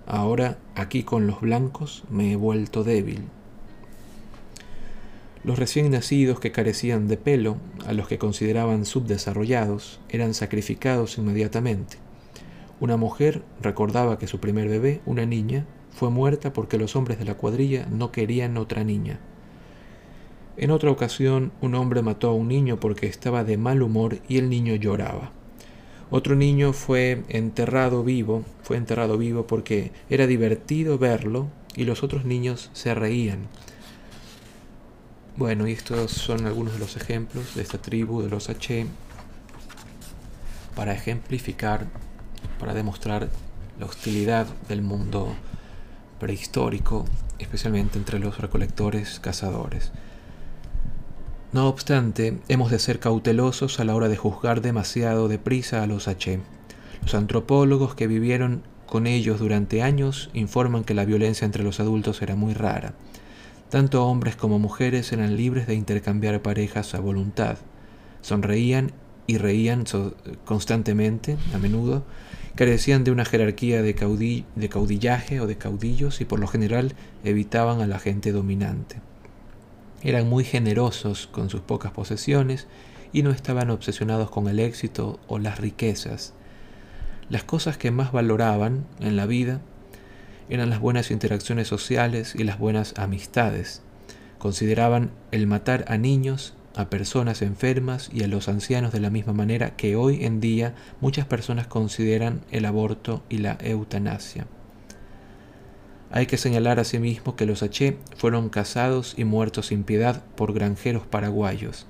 Ahora, aquí con los blancos, me he vuelto débil. Los recién nacidos que carecían de pelo, a los que consideraban subdesarrollados, eran sacrificados inmediatamente. Una mujer recordaba que su primer bebé, una niña, fue muerta porque los hombres de la cuadrilla no querían otra niña. En otra ocasión, un hombre mató a un niño porque estaba de mal humor y el niño lloraba. Otro niño fue enterrado vivo, fue enterrado vivo porque era divertido verlo y los otros niños se reían. Bueno, y estos son algunos de los ejemplos de esta tribu de los H para ejemplificar, para demostrar la hostilidad del mundo prehistórico, especialmente entre los recolectores cazadores. No obstante, hemos de ser cautelosos a la hora de juzgar demasiado deprisa a los H. Los antropólogos que vivieron con ellos durante años informan que la violencia entre los adultos era muy rara. Tanto hombres como mujeres eran libres de intercambiar parejas a voluntad. Sonreían y reían constantemente, a menudo, carecían de una jerarquía de, de caudillaje o de caudillos y por lo general evitaban a la gente dominante. Eran muy generosos con sus pocas posesiones y no estaban obsesionados con el éxito o las riquezas. Las cosas que más valoraban en la vida eran las buenas interacciones sociales y las buenas amistades. Consideraban el matar a niños, a personas enfermas y a los ancianos de la misma manera que hoy en día muchas personas consideran el aborto y la eutanasia. Hay que señalar asimismo que los H fueron cazados y muertos sin piedad por granjeros paraguayos.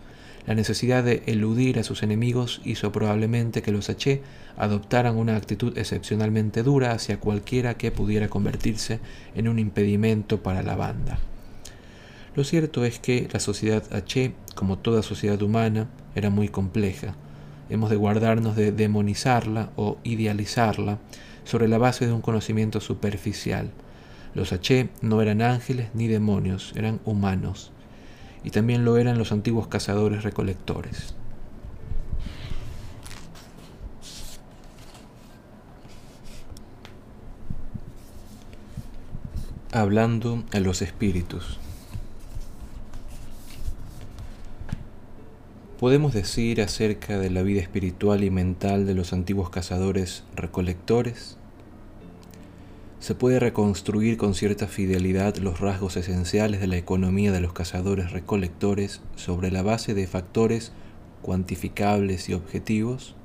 La necesidad de eludir a sus enemigos hizo probablemente que los H adoptaran una actitud excepcionalmente dura hacia cualquiera que pudiera convertirse en un impedimento para la banda. Lo cierto es que la sociedad H, como toda sociedad humana, era muy compleja. Hemos de guardarnos de demonizarla o idealizarla sobre la base de un conocimiento superficial. Los H no eran ángeles ni demonios, eran humanos. Y también lo eran los antiguos cazadores recolectores. Hablando a los espíritus. podemos decir acerca de la vida espiritual y mental de los antiguos cazadores recolectores? se puede reconstruir con cierta fidelidad los rasgos esenciales de la economía de los cazadores recolectores sobre la base de factores cuantificables y objetivos?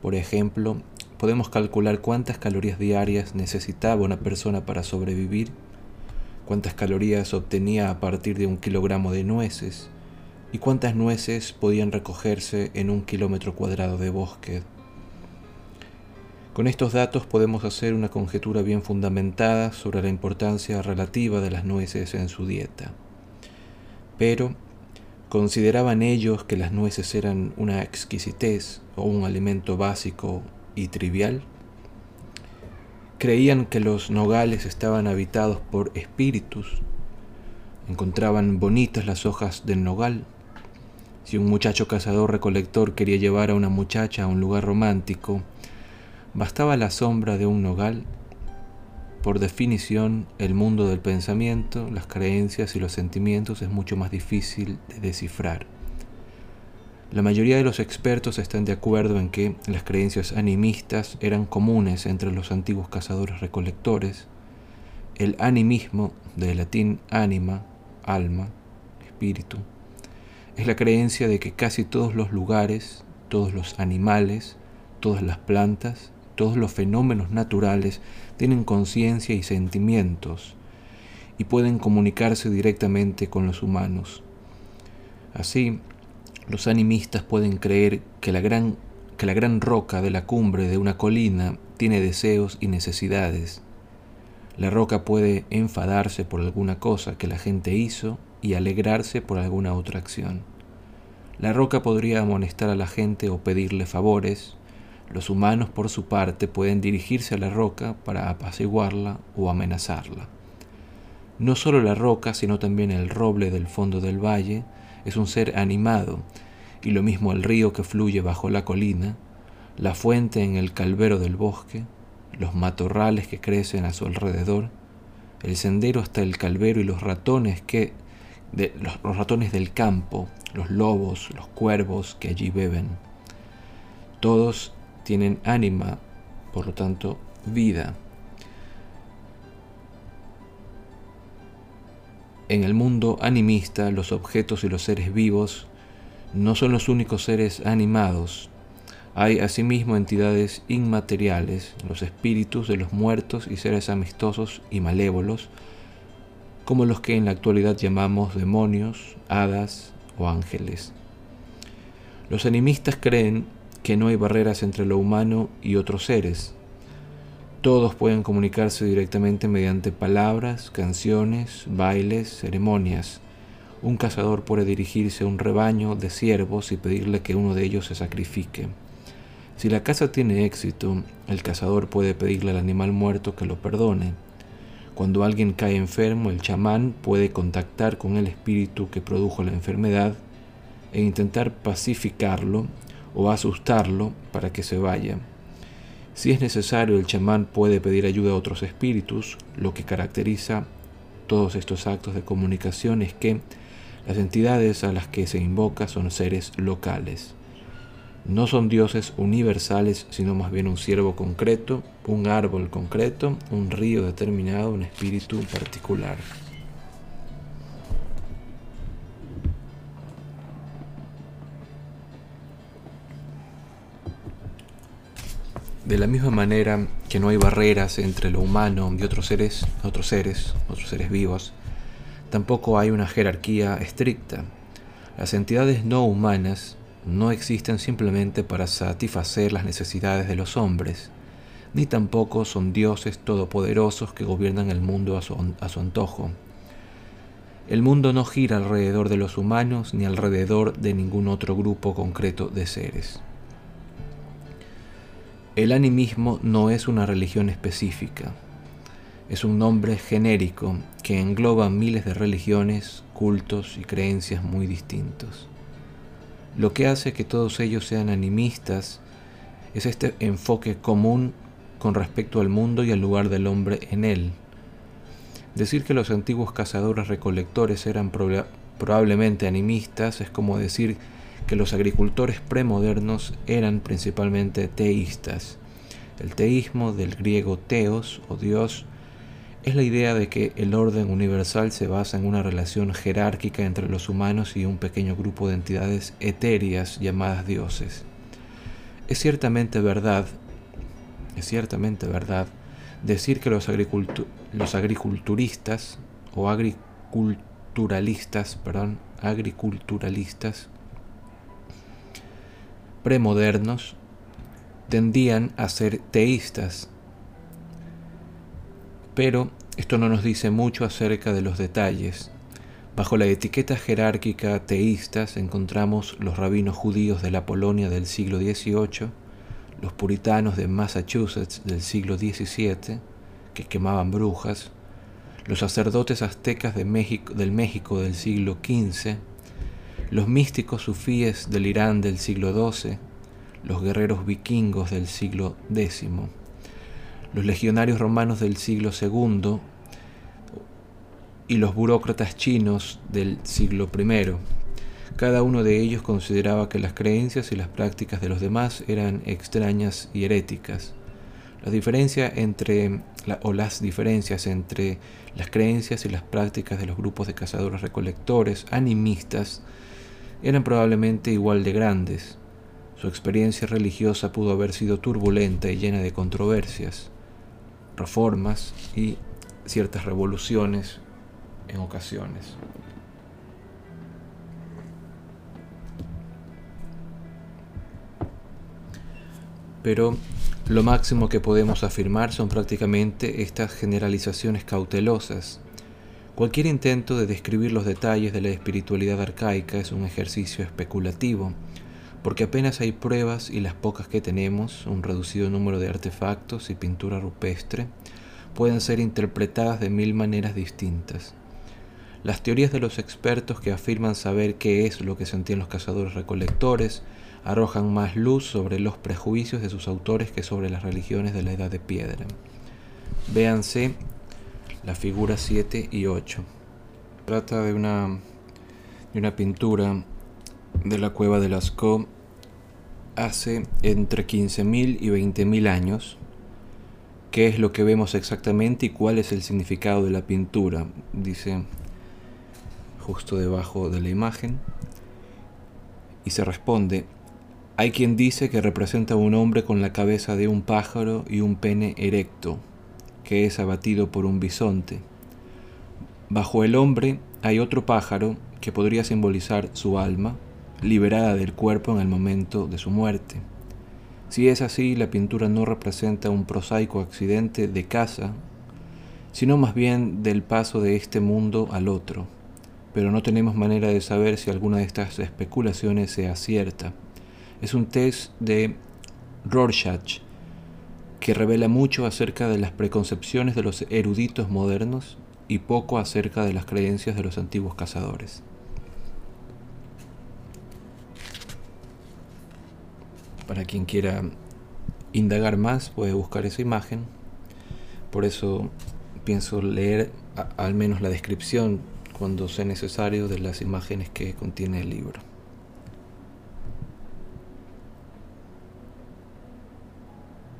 Por ejemplo, podemos calcular cuántas calorías diarias necesitaba una persona para sobrevivir, cuántas calorías obtenía a partir de un kilogramo de nueces y cuántas nueces podían recogerse en un kilómetro cuadrado de bosque con estos datos podemos hacer una conjetura bien fundamentada sobre la importancia relativa de las nueces en su dieta. Pero, ¿consideraban ellos que las nueces eran una exquisitez o un alimento básico y trivial? Creían que los nogales estaban habitados por espíritus. Encontraban bonitas las hojas del nogal. Si un muchacho cazador recolector quería llevar a una muchacha a un lugar romántico, Bastaba la sombra de un nogal. Por definición, el mundo del pensamiento, las creencias y los sentimientos es mucho más difícil de descifrar. La mayoría de los expertos están de acuerdo en que las creencias animistas eran comunes entre los antiguos cazadores recolectores. El animismo, del latín anima, alma, espíritu, es la creencia de que casi todos los lugares, todos los animales, todas las plantas todos los fenómenos naturales tienen conciencia y sentimientos y pueden comunicarse directamente con los humanos. Así, los animistas pueden creer que la gran, que la gran roca de la cumbre de una colina tiene deseos y necesidades. La roca puede enfadarse por alguna cosa que la gente hizo y alegrarse por alguna otra acción. La roca podría amonestar a la gente o pedirle favores, los humanos, por su parte, pueden dirigirse a la roca para apaciguarla o amenazarla. No solo la roca, sino también el roble del fondo del valle es un ser animado, y lo mismo el río que fluye bajo la colina, la fuente en el calvero del bosque, los matorrales que crecen a su alrededor, el sendero hasta el calvero y los ratones que los, los ratones del campo, los lobos, los cuervos que allí beben. Todos tienen ánima, por lo tanto, vida. En el mundo animista, los objetos y los seres vivos no son los únicos seres animados. Hay asimismo entidades inmateriales, los espíritus de los muertos y seres amistosos y malévolos, como los que en la actualidad llamamos demonios, hadas o ángeles. Los animistas creen que no hay barreras entre lo humano y otros seres. Todos pueden comunicarse directamente mediante palabras, canciones, bailes, ceremonias. Un cazador puede dirigirse a un rebaño de ciervos y pedirle que uno de ellos se sacrifique. Si la caza tiene éxito, el cazador puede pedirle al animal muerto que lo perdone. Cuando alguien cae enfermo, el chamán puede contactar con el espíritu que produjo la enfermedad e intentar pacificarlo o asustarlo para que se vaya. Si es necesario, el chamán puede pedir ayuda a otros espíritus. Lo que caracteriza todos estos actos de comunicación es que las entidades a las que se invoca son seres locales. no son dioses universales, sino más bien un siervo concreto, un árbol concreto, un río determinado, un espíritu particular. De la misma manera que no hay barreras entre lo humano y otros seres, otros seres, otros seres vivos, tampoco hay una jerarquía estricta. Las entidades no humanas no existen simplemente para satisfacer las necesidades de los hombres, ni tampoco son dioses todopoderosos que gobiernan el mundo a su, a su, antojo. El mundo no gira alrededor de los humanos ni alrededor de ningún otro grupo concreto de seres. El animismo no es una religión específica, es un nombre genérico que engloba miles de religiones, cultos y creencias muy distintos. Lo que hace que todos ellos sean animistas es este enfoque común con respecto al mundo y al lugar del hombre en él. Decir que los antiguos cazadores recolectores eran probablemente animistas es como decir que los agricultores premodernos eran principalmente teístas. El teísmo del griego teos o Dios es la idea de que el orden universal se basa en una relación jerárquica entre los humanos y un pequeño grupo de entidades etéreas llamadas dioses. Es ciertamente verdad, es ciertamente verdad, decir que los, los agriculturistas o agriculturalistas, perdón, agriculturalistas premodernos tendían a ser teístas, pero esto no nos dice mucho acerca de los detalles. Bajo la etiqueta jerárquica teístas encontramos los rabinos judíos de la Polonia del siglo XVIII, los puritanos de Massachusetts del siglo XVII, que quemaban brujas, los sacerdotes aztecas de del México del siglo XV, los místicos sufíes del Irán del siglo XII, los guerreros vikingos del siglo X, los legionarios romanos del siglo II y los burócratas chinos del siglo I. Cada uno de ellos consideraba que las creencias y las prácticas de los demás eran extrañas y heréticas. La diferencia entre, o las diferencias entre las creencias y las prácticas de los grupos de cazadores recolectores animistas eran probablemente igual de grandes. Su experiencia religiosa pudo haber sido turbulenta y llena de controversias reformas y ciertas revoluciones en ocasiones. Pero lo máximo que podemos afirmar son prácticamente estas generalizaciones cautelosas. Cualquier intento de describir los detalles de la espiritualidad arcaica es un ejercicio especulativo porque apenas hay pruebas y las pocas que tenemos, un reducido número de artefactos y pintura rupestre, pueden ser interpretadas de mil maneras distintas. Las teorías de los expertos que afirman saber qué es lo que sentían los cazadores recolectores arrojan más luz sobre los prejuicios de sus autores que sobre las religiones de la edad de piedra. Véanse la figura 7 y 8. Trata de una, de una pintura de la cueva de Lascaux hace entre 15.000 y 20.000 años. ¿Qué es lo que vemos exactamente y cuál es el significado de la pintura? Dice justo debajo de la imagen. Y se responde, hay quien dice que representa a un hombre con la cabeza de un pájaro y un pene erecto, que es abatido por un bisonte. Bajo el hombre hay otro pájaro que podría simbolizar su alma, liberada del cuerpo en el momento de su muerte. Si es así, la pintura no representa un prosaico accidente de caza, sino más bien del paso de este mundo al otro, pero no tenemos manera de saber si alguna de estas especulaciones sea cierta. Es un test de Rorschach que revela mucho acerca de las preconcepciones de los eruditos modernos y poco acerca de las creencias de los antiguos cazadores. Para quien quiera indagar más puede buscar esa imagen. Por eso pienso leer al menos la descripción cuando sea necesario de las imágenes que contiene el libro.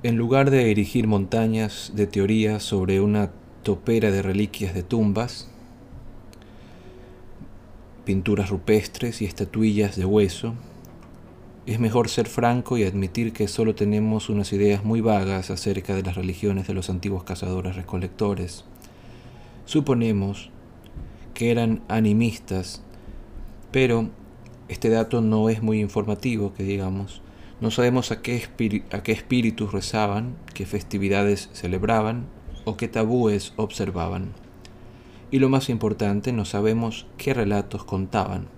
En lugar de erigir montañas de teorías sobre una topera de reliquias de tumbas, pinturas rupestres y estatuillas de hueso, es mejor ser franco y admitir que solo tenemos unas ideas muy vagas acerca de las religiones de los antiguos cazadores recolectores. Suponemos que eran animistas, pero este dato no es muy informativo, que digamos. No sabemos a qué, espíritus rezaban, qué festividades celebraban o qué tabúes observaban. Y lo más importante, no sabemos qué relatos contaban.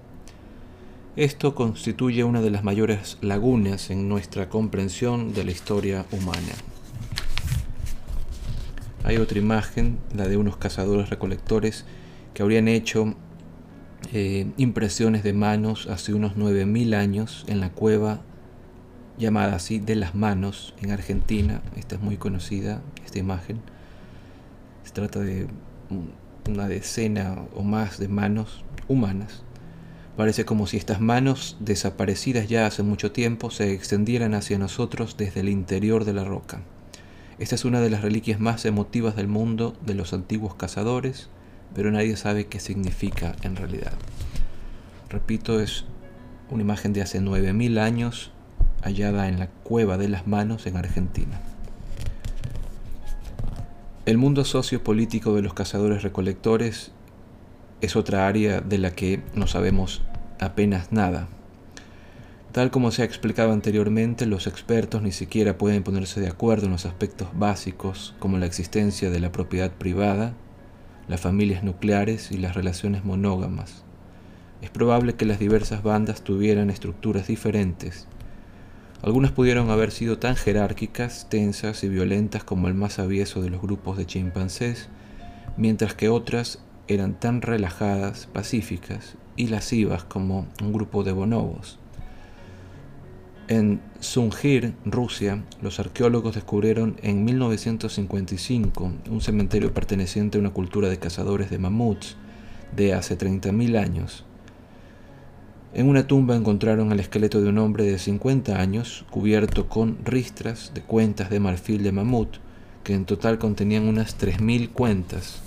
Esto constituye una de las mayores lagunas en nuestra comprensión de la historia humana. Hay otra imagen, la de unos cazadores recolectores que habrían hecho eh, impresiones de manos hace unos 9.000 años en la cueva llamada así de las manos en Argentina. Esta es muy conocida, esta imagen. Se trata de una decena o más de manos humanas Parece como si estas manos, desaparecidas ya hace mucho tiempo, se extendieran hacia nosotros desde el interior de la roca. Esta es una de las reliquias más emotivas del mundo de los antiguos cazadores, pero nadie sabe qué significa en realidad. Repito, es una imagen de hace 9.000 años hallada en la cueva de las manos en Argentina. El mundo sociopolítico de los cazadores recolectores es otra área de la que no sabemos apenas nada. Tal como se ha explicado anteriormente, los expertos ni siquiera pueden ponerse de acuerdo en los aspectos básicos como la existencia de la propiedad privada, las familias nucleares y las relaciones monógamas. Es probable que las diversas bandas tuvieran estructuras diferentes. Algunas pudieron haber sido tan jerárquicas, tensas y violentas como el más avieso de los grupos de chimpancés, mientras que otras eran tan relajadas, pacíficas y lascivas como un grupo de bonobos. En Sungir, Rusia, los arqueólogos descubrieron en 1955 un cementerio perteneciente a una cultura de cazadores de mamuts de hace 30.000 años. En una tumba encontraron el esqueleto de un hombre de 50 años cubierto con ristras de cuentas de marfil de mamut, que en total contenían unas 3.000 cuentas.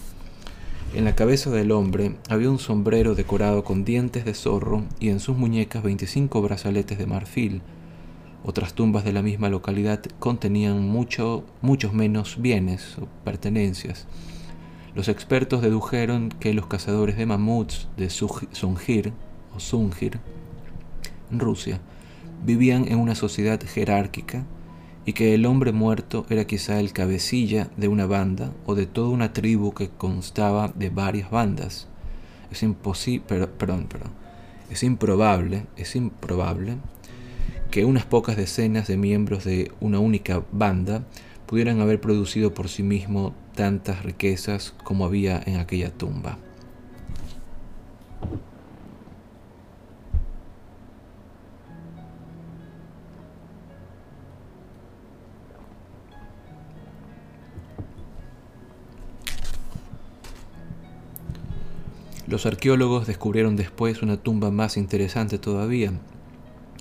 En la cabeza del hombre había un sombrero decorado con dientes de zorro y en sus muñecas 25 brazaletes de marfil. Otras tumbas de la misma localidad contenían mucho, muchos menos bienes o pertenencias. Los expertos dedujeron que los cazadores de mamuts de Sungir o Sungir en Rusia vivían en una sociedad jerárquica y que el hombre muerto era quizá el cabecilla de una banda o de toda una tribu que constaba de varias bandas. Es imposible, perdón, perdón, es improbable, es improbable que unas pocas decenas de miembros de una única banda pudieran haber producido por sí mismo tantas riquezas como había en aquella tumba. Los arqueólogos descubrieron después una tumba más interesante todavía.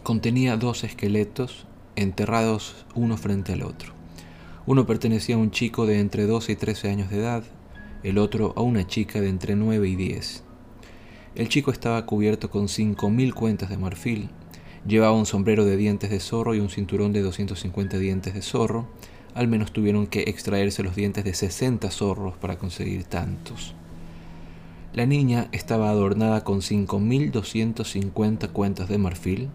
Contenía dos esqueletos enterrados uno frente al otro. Uno pertenecía a un chico de entre 12 y 13 años de edad, el otro a una chica de entre 9 y 10. El chico estaba cubierto con 5.000 cuentas de marfil, llevaba un sombrero de dientes de zorro y un cinturón de 250 dientes de zorro, al menos tuvieron que extraerse los dientes de 60 zorros para conseguir tantos. La niña estaba adornada con 5.250 cuentas de marfil.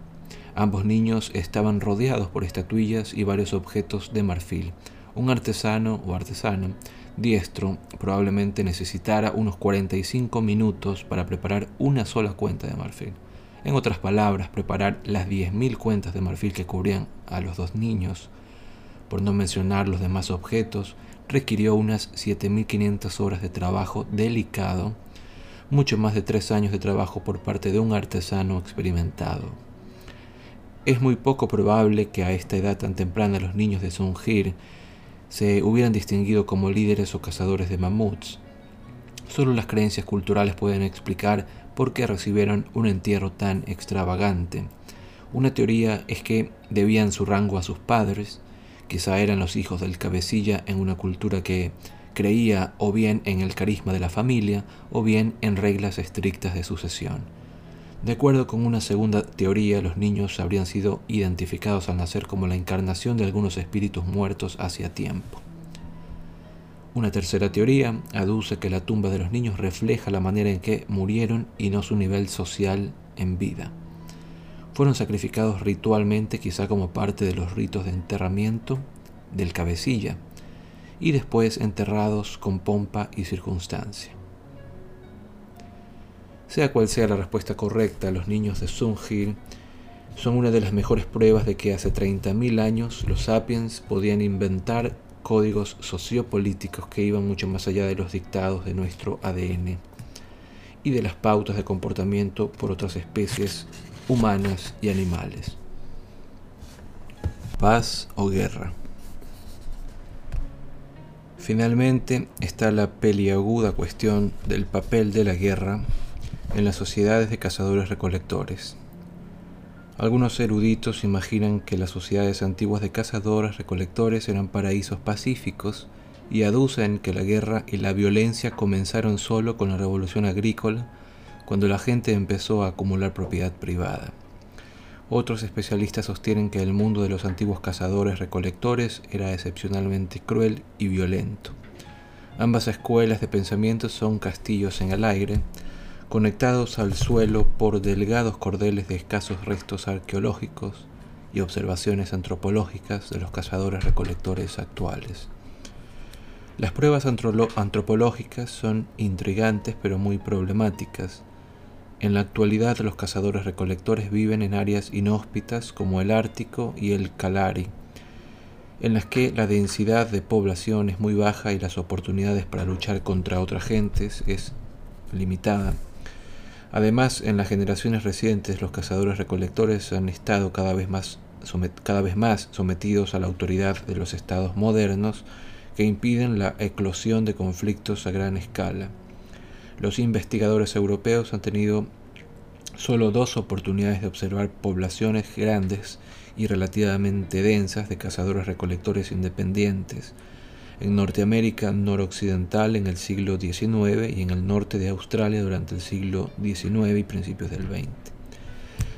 Ambos niños estaban rodeados por estatuillas y varios objetos de marfil. Un artesano o artesana diestro probablemente necesitara unos 45 minutos para preparar una sola cuenta de marfil. En otras palabras, preparar las 10.000 cuentas de marfil que cubrían a los dos niños, por no mencionar los demás objetos, requirió unas 7.500 horas de trabajo delicado mucho más de tres años de trabajo por parte de un artesano experimentado. Es muy poco probable que a esta edad tan temprana los niños de Sungir se hubieran distinguido como líderes o cazadores de mamuts. Solo las creencias culturales pueden explicar por qué recibieron un entierro tan extravagante. Una teoría es que debían su rango a sus padres, Quizá eran los hijos del cabecilla en una cultura que creía o bien en el carisma de la familia o bien en reglas estrictas de sucesión. De acuerdo con una segunda teoría, los niños habrían sido identificados al nacer como la encarnación de algunos espíritus muertos hacía tiempo. Una tercera teoría aduce que la tumba de los niños refleja la manera en que murieron y no su nivel social en vida. Fueron sacrificados ritualmente quizá como parte de los ritos de enterramiento del cabecilla, y después enterrados con pompa y circunstancia. Sea cual sea la respuesta correcta, los niños de Sungir son una de las mejores pruebas de que hace 30.000 años los sapiens podían inventar códigos sociopolíticos que iban mucho más allá de los dictados de nuestro ADN y de las pautas de comportamiento por otras especies humanas y animales. Paz o guerra. Finalmente está la peliaguda cuestión del papel de la guerra en las sociedades de cazadores-recolectores. Algunos eruditos imaginan que las sociedades antiguas de cazadores-recolectores eran paraísos pacíficos y aducen que la guerra y la violencia comenzaron solo con la revolución agrícola, cuando la gente empezó a acumular propiedad privada. Otros especialistas sostienen que el mundo de los antiguos cazadores-recolectores era excepcionalmente cruel y violento. Ambas escuelas de pensamiento son castillos en el aire, conectados al suelo por delgados cordeles de escasos restos arqueológicos y observaciones antropológicas de los cazadores-recolectores actuales. Las pruebas antropológicas son intrigantes pero muy problemáticas, en la actualidad los cazadores recolectores viven en áreas inhóspitas como el Ártico y el Kalari, en las que la densidad de población es muy baja y las oportunidades para luchar contra otras gentes es limitada. Además, en las generaciones recientes los cazadores recolectores han estado cada vez más, cada vez más sometidos a la autoridad de los estados modernos que impiden la eclosión de conflictos a gran escala. Los investigadores europeos han tenido solo dos oportunidades de observar poblaciones grandes y relativamente densas de cazadores-recolectores independientes en Norteamérica noroccidental en el siglo XIX y en el norte de Australia durante el siglo XIX y principios del XX.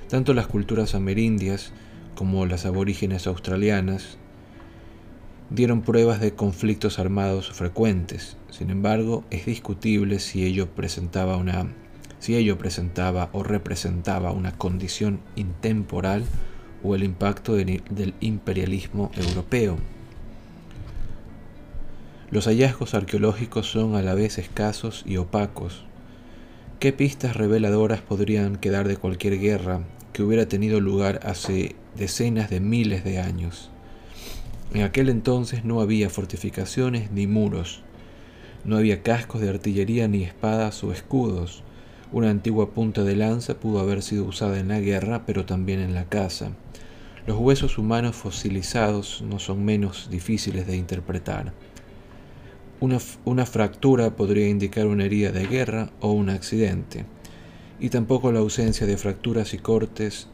Tanto las culturas amerindias como las aborígenes australianas dieron pruebas de conflictos armados frecuentes. Sin embargo, es discutible si ello presentaba una si ello presentaba o representaba una condición intemporal o el impacto del imperialismo europeo. Los hallazgos arqueológicos son a la vez escasos y opacos. ¿Qué pistas reveladoras podrían quedar de cualquier guerra que hubiera tenido lugar hace decenas de miles de años? En aquel entonces no había fortificaciones ni muros, no había cascos de artillería ni espadas o escudos. Una antigua punta de lanza pudo haber sido usada en la guerra, pero también en la caza. Los huesos humanos fosilizados no son menos difíciles de interpretar. Una, una, fractura podría indicar una herida de guerra o un accidente, y tampoco la ausencia de fracturas y cortes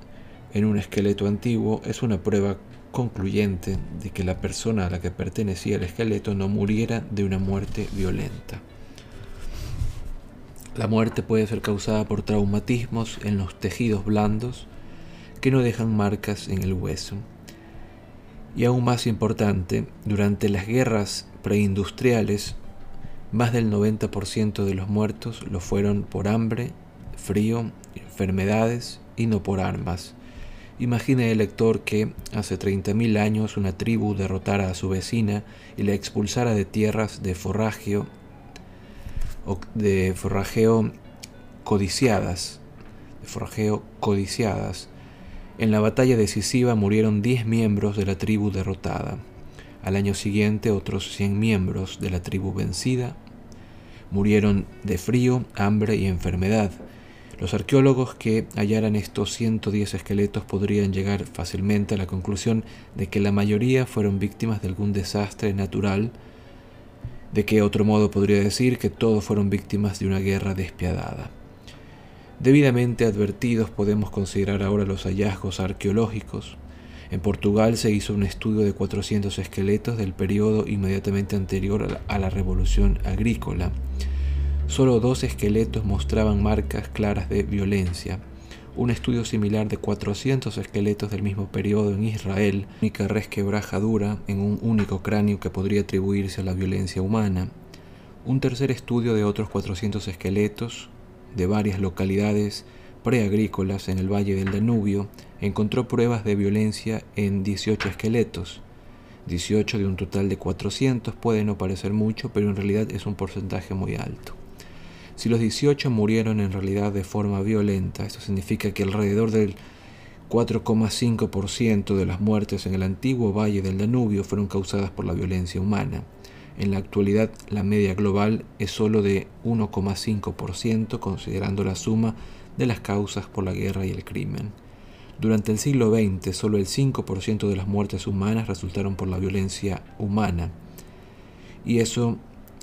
en un esqueleto antiguo es una prueba concluyente de que la persona a la que pertenecía el esqueleto no muriera de una muerte violenta. La muerte puede ser causada por traumatismos en los tejidos blandos que no dejan marcas en el hueso. Y aún más importante, durante las guerras preindustriales, más del 90% de los muertos lo fueron por hambre, frío, enfermedades y no por armas. Imagine el lector que hace 30.000 años una tribu derrotara a su vecina y la expulsara de tierras de forragio de codiciadas, de codiciadas. En la batalla decisiva murieron 10 miembros de la tribu derrotada. Al año siguiente otros 100 miembros de la tribu vencida murieron de frío, hambre y enfermedad los arqueólogos que hallaran estos 110 esqueletos podrían llegar fácilmente a la conclusión de que la mayoría fueron víctimas de algún desastre natural, de que otro modo podría decir que todos fueron víctimas de una guerra despiadada. Debidamente advertidos podemos considerar ahora los hallazgos arqueológicos. En Portugal se hizo un estudio de 400 esqueletos del periodo inmediatamente anterior a la revolución agrícola. Solo dos esqueletos mostraban marcas claras de violencia. Un estudio similar de 400 esqueletos del mismo periodo en Israel, única resquebrajadura en un único cráneo que podría atribuirse a la violencia humana. Un tercer estudio de otros 400 esqueletos de varias localidades preagrícolas en el valle del Danubio encontró pruebas de violencia en 18 esqueletos. 18 de un total de 400 puede no parecer mucho, pero en realidad es un porcentaje muy alto. Si los 18 murieron en realidad de forma violenta, esto significa que alrededor del 4,5% de las muertes en el antiguo valle del Danubio fueron causadas por la violencia humana. En la actualidad la media global es solo de 1,5% considerando la suma de las causas por la guerra y el crimen. Durante el siglo XX solo el 5% de las muertes humanas resultaron por la violencia humana. Y eso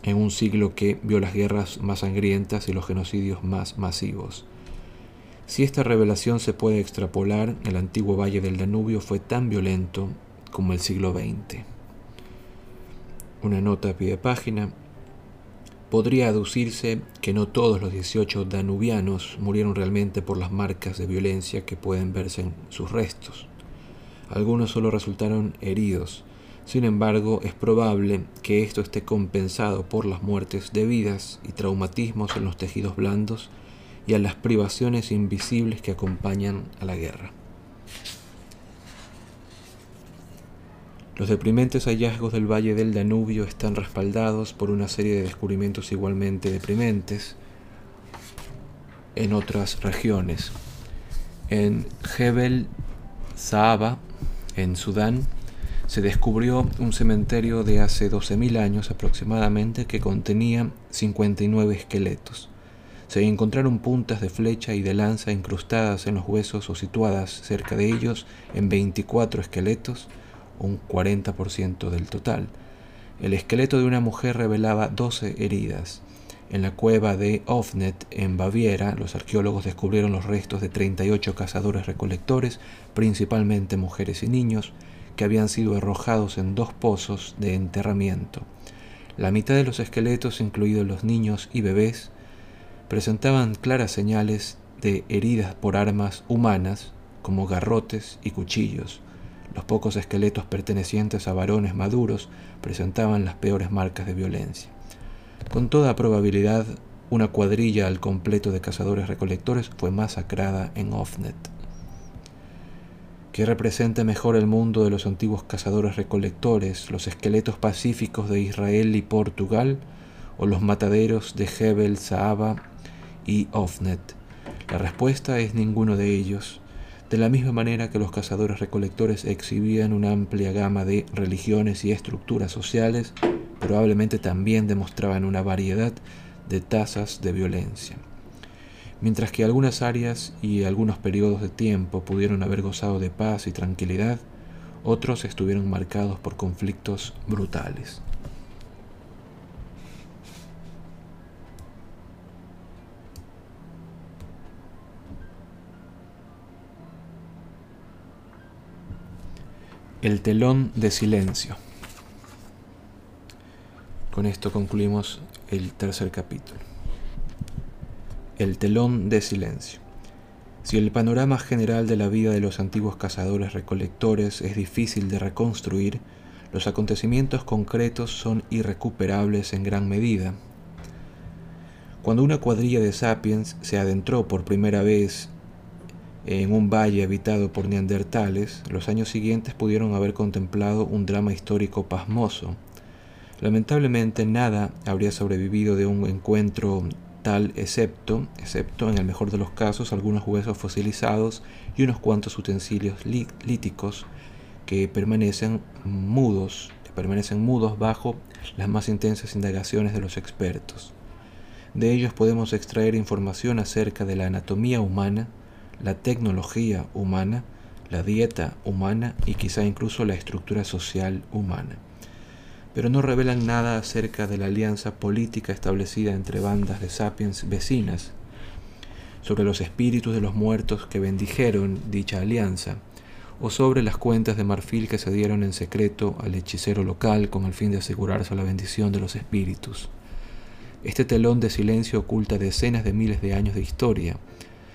en un siglo que vio las guerras más sangrientas y los genocidios más masivos. Si esta revelación se puede extrapolar, el antiguo valle del Danubio fue tan violento como el siglo XX una nota a pie de página, podría aducirse que no todos los 18 danubianos murieron realmente por las marcas de violencia que pueden verse en sus restos. Algunos solo resultaron heridos. Sin embargo, es probable que esto esté compensado por las muertes debidas y traumatismos en los tejidos blandos y a las privaciones invisibles que acompañan a la guerra. Los deprimentes hallazgos del Valle del Danubio están respaldados por una serie de descubrimientos igualmente deprimentes en otras regiones. En Jebel Saaba, en Sudán, se descubrió un cementerio de hace 12.000 años aproximadamente que contenía 59 esqueletos. Se encontraron puntas de flecha y de lanza incrustadas en los huesos o situadas cerca de ellos en 24 esqueletos un 40% del total. El esqueleto de una mujer revelaba 12 heridas. En la cueva de Ofnet, en Baviera, los arqueólogos descubrieron los restos de 38 cazadores recolectores, principalmente mujeres y niños, que habían sido arrojados en dos pozos de enterramiento. La mitad de los esqueletos, incluidos los niños y bebés, presentaban claras señales de heridas por armas humanas, como garrotes y cuchillos. Los pocos esqueletos pertenecientes a varones maduros presentaban las peores marcas de violencia. Con toda probabilidad, una cuadrilla al completo de cazadores recolectores fue masacrada en Ofnet. ¿Qué representa mejor el mundo de los antiguos cazadores recolectores, los esqueletos pacíficos de Israel y Portugal, o los mataderos de Hebel, Saaba y Ofnet? La respuesta es ninguno de ellos de la misma manera que los cazadores recolectores exhibían una amplia gama de religiones y estructuras sociales, probablemente también demostraban una variedad de tasas de violencia. Mientras que algunas áreas y algunos periodos de tiempo pudieron haber gozado de paz y tranquilidad, otros estuvieron marcados por conflictos brutales. El telón de silencio. Con esto concluimos el tercer capítulo. El telón de silencio. Si el panorama general de la vida de los antiguos cazadores recolectores es difícil de reconstruir, los acontecimientos concretos son irrecuperables en gran medida. Cuando una cuadrilla de sapiens se adentró por primera vez en un valle habitado por neandertales, los años siguientes pudieron haber contemplado un drama histórico pasmoso. Lamentablemente nada habría sobrevivido de un encuentro excepto, excepto en el mejor de los casos, algunos huesos fosilizados y unos cuantos utensilios líticos que permanecen mudos, que permanecen mudos bajo las más intensas indagaciones de los expertos. De ellos podemos extraer información acerca de la anatomía humana, la tecnología humana, la dieta humana y quizá incluso la estructura social humana. Pero no revelan nada acerca de la alianza política establecida entre bandas de sapiens vecinas, sobre los espíritus de los muertos que bendijeron dicha alianza, o sobre las cuentas de marfil que se dieron en secreto al hechicero local con el fin de asegurarse la bendición de los espíritus. Este telón de silencio oculta decenas de miles de años de historia.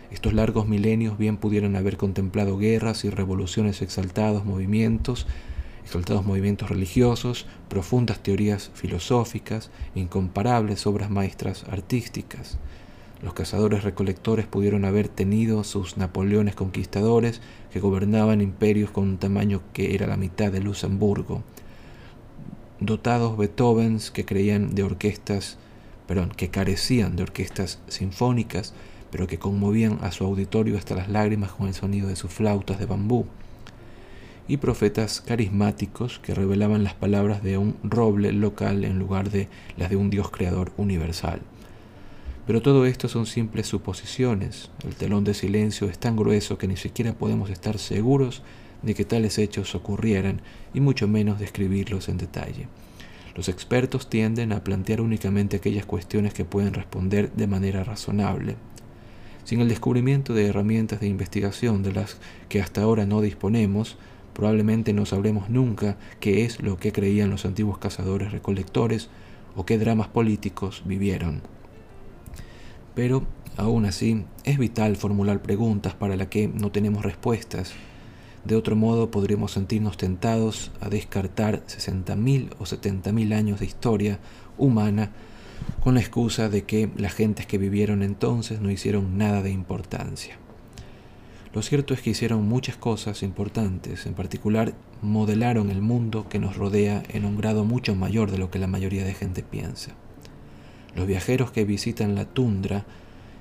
Estos largos milenios bien pudieron haber contemplado guerras y revoluciones exaltados movimientos, exaltados movimientos religiosos, profundas teorías filosóficas, incomparables obras maestras artísticas. Los cazadores recolectores pudieron haber tenido sus Napoleones conquistadores que gobernaban imperios con un tamaño que era la mitad de Luxemburgo. Dotados Beethovens que creían de orquestas, perdón, que carecían de orquestas sinfónicas, pero que conmovían a su auditorio hasta las lágrimas con el sonido de sus flautas de bambú. Y profetas carismáticos que revelaban las palabras de un roble local en lugar de las de un Dios creador universal. Pero todo esto son simples suposiciones. El telón de silencio es tan grueso que ni siquiera podemos estar seguros de que tales hechos ocurrieran y mucho menos describirlos en detalle. Los expertos tienden a plantear únicamente aquellas cuestiones que pueden responder de manera razonable. Sin el descubrimiento de herramientas de investigación de las que hasta ahora no disponemos, probablemente no sabremos nunca qué es lo que creían los antiguos cazadores recolectores o qué dramas políticos vivieron. Pero, aún así, es vital formular preguntas para las que no tenemos respuestas. De otro modo, podríamos sentirnos tentados a descartar 60.000 o 70.000 años de historia humana con la excusa de que las gentes que vivieron entonces no hicieron nada de importancia. Lo cierto es que hicieron muchas cosas importantes, en particular modelaron el mundo que nos rodea en un grado mucho mayor de lo que la mayoría de gente piensa. Los viajeros que visitan la tundra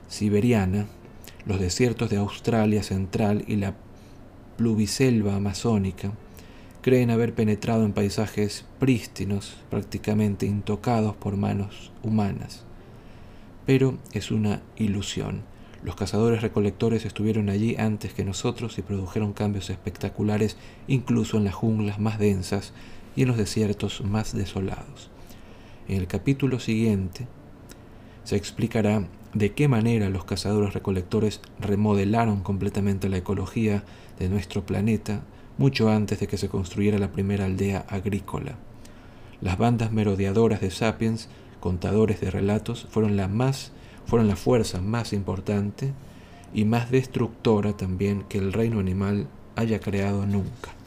siberiana, los desiertos de Australia Central y la pluviselva amazónica, creen haber penetrado en paisajes prístinos, prácticamente intocados por manos humanas. Pero es una ilusión. Los cazadores recolectores estuvieron allí antes que nosotros y produjeron cambios espectaculares incluso en las junglas más densas y en los desiertos más desolados. En el capítulo siguiente se explicará de qué manera los cazadores recolectores remodelaron completamente la ecología de nuestro planeta mucho antes de que se construyera la primera aldea agrícola. Las bandas merodeadoras de sapiens, contadores de relatos, fueron la más fueron la fuerza más importante y más destructora también que el reino animal haya creado nunca.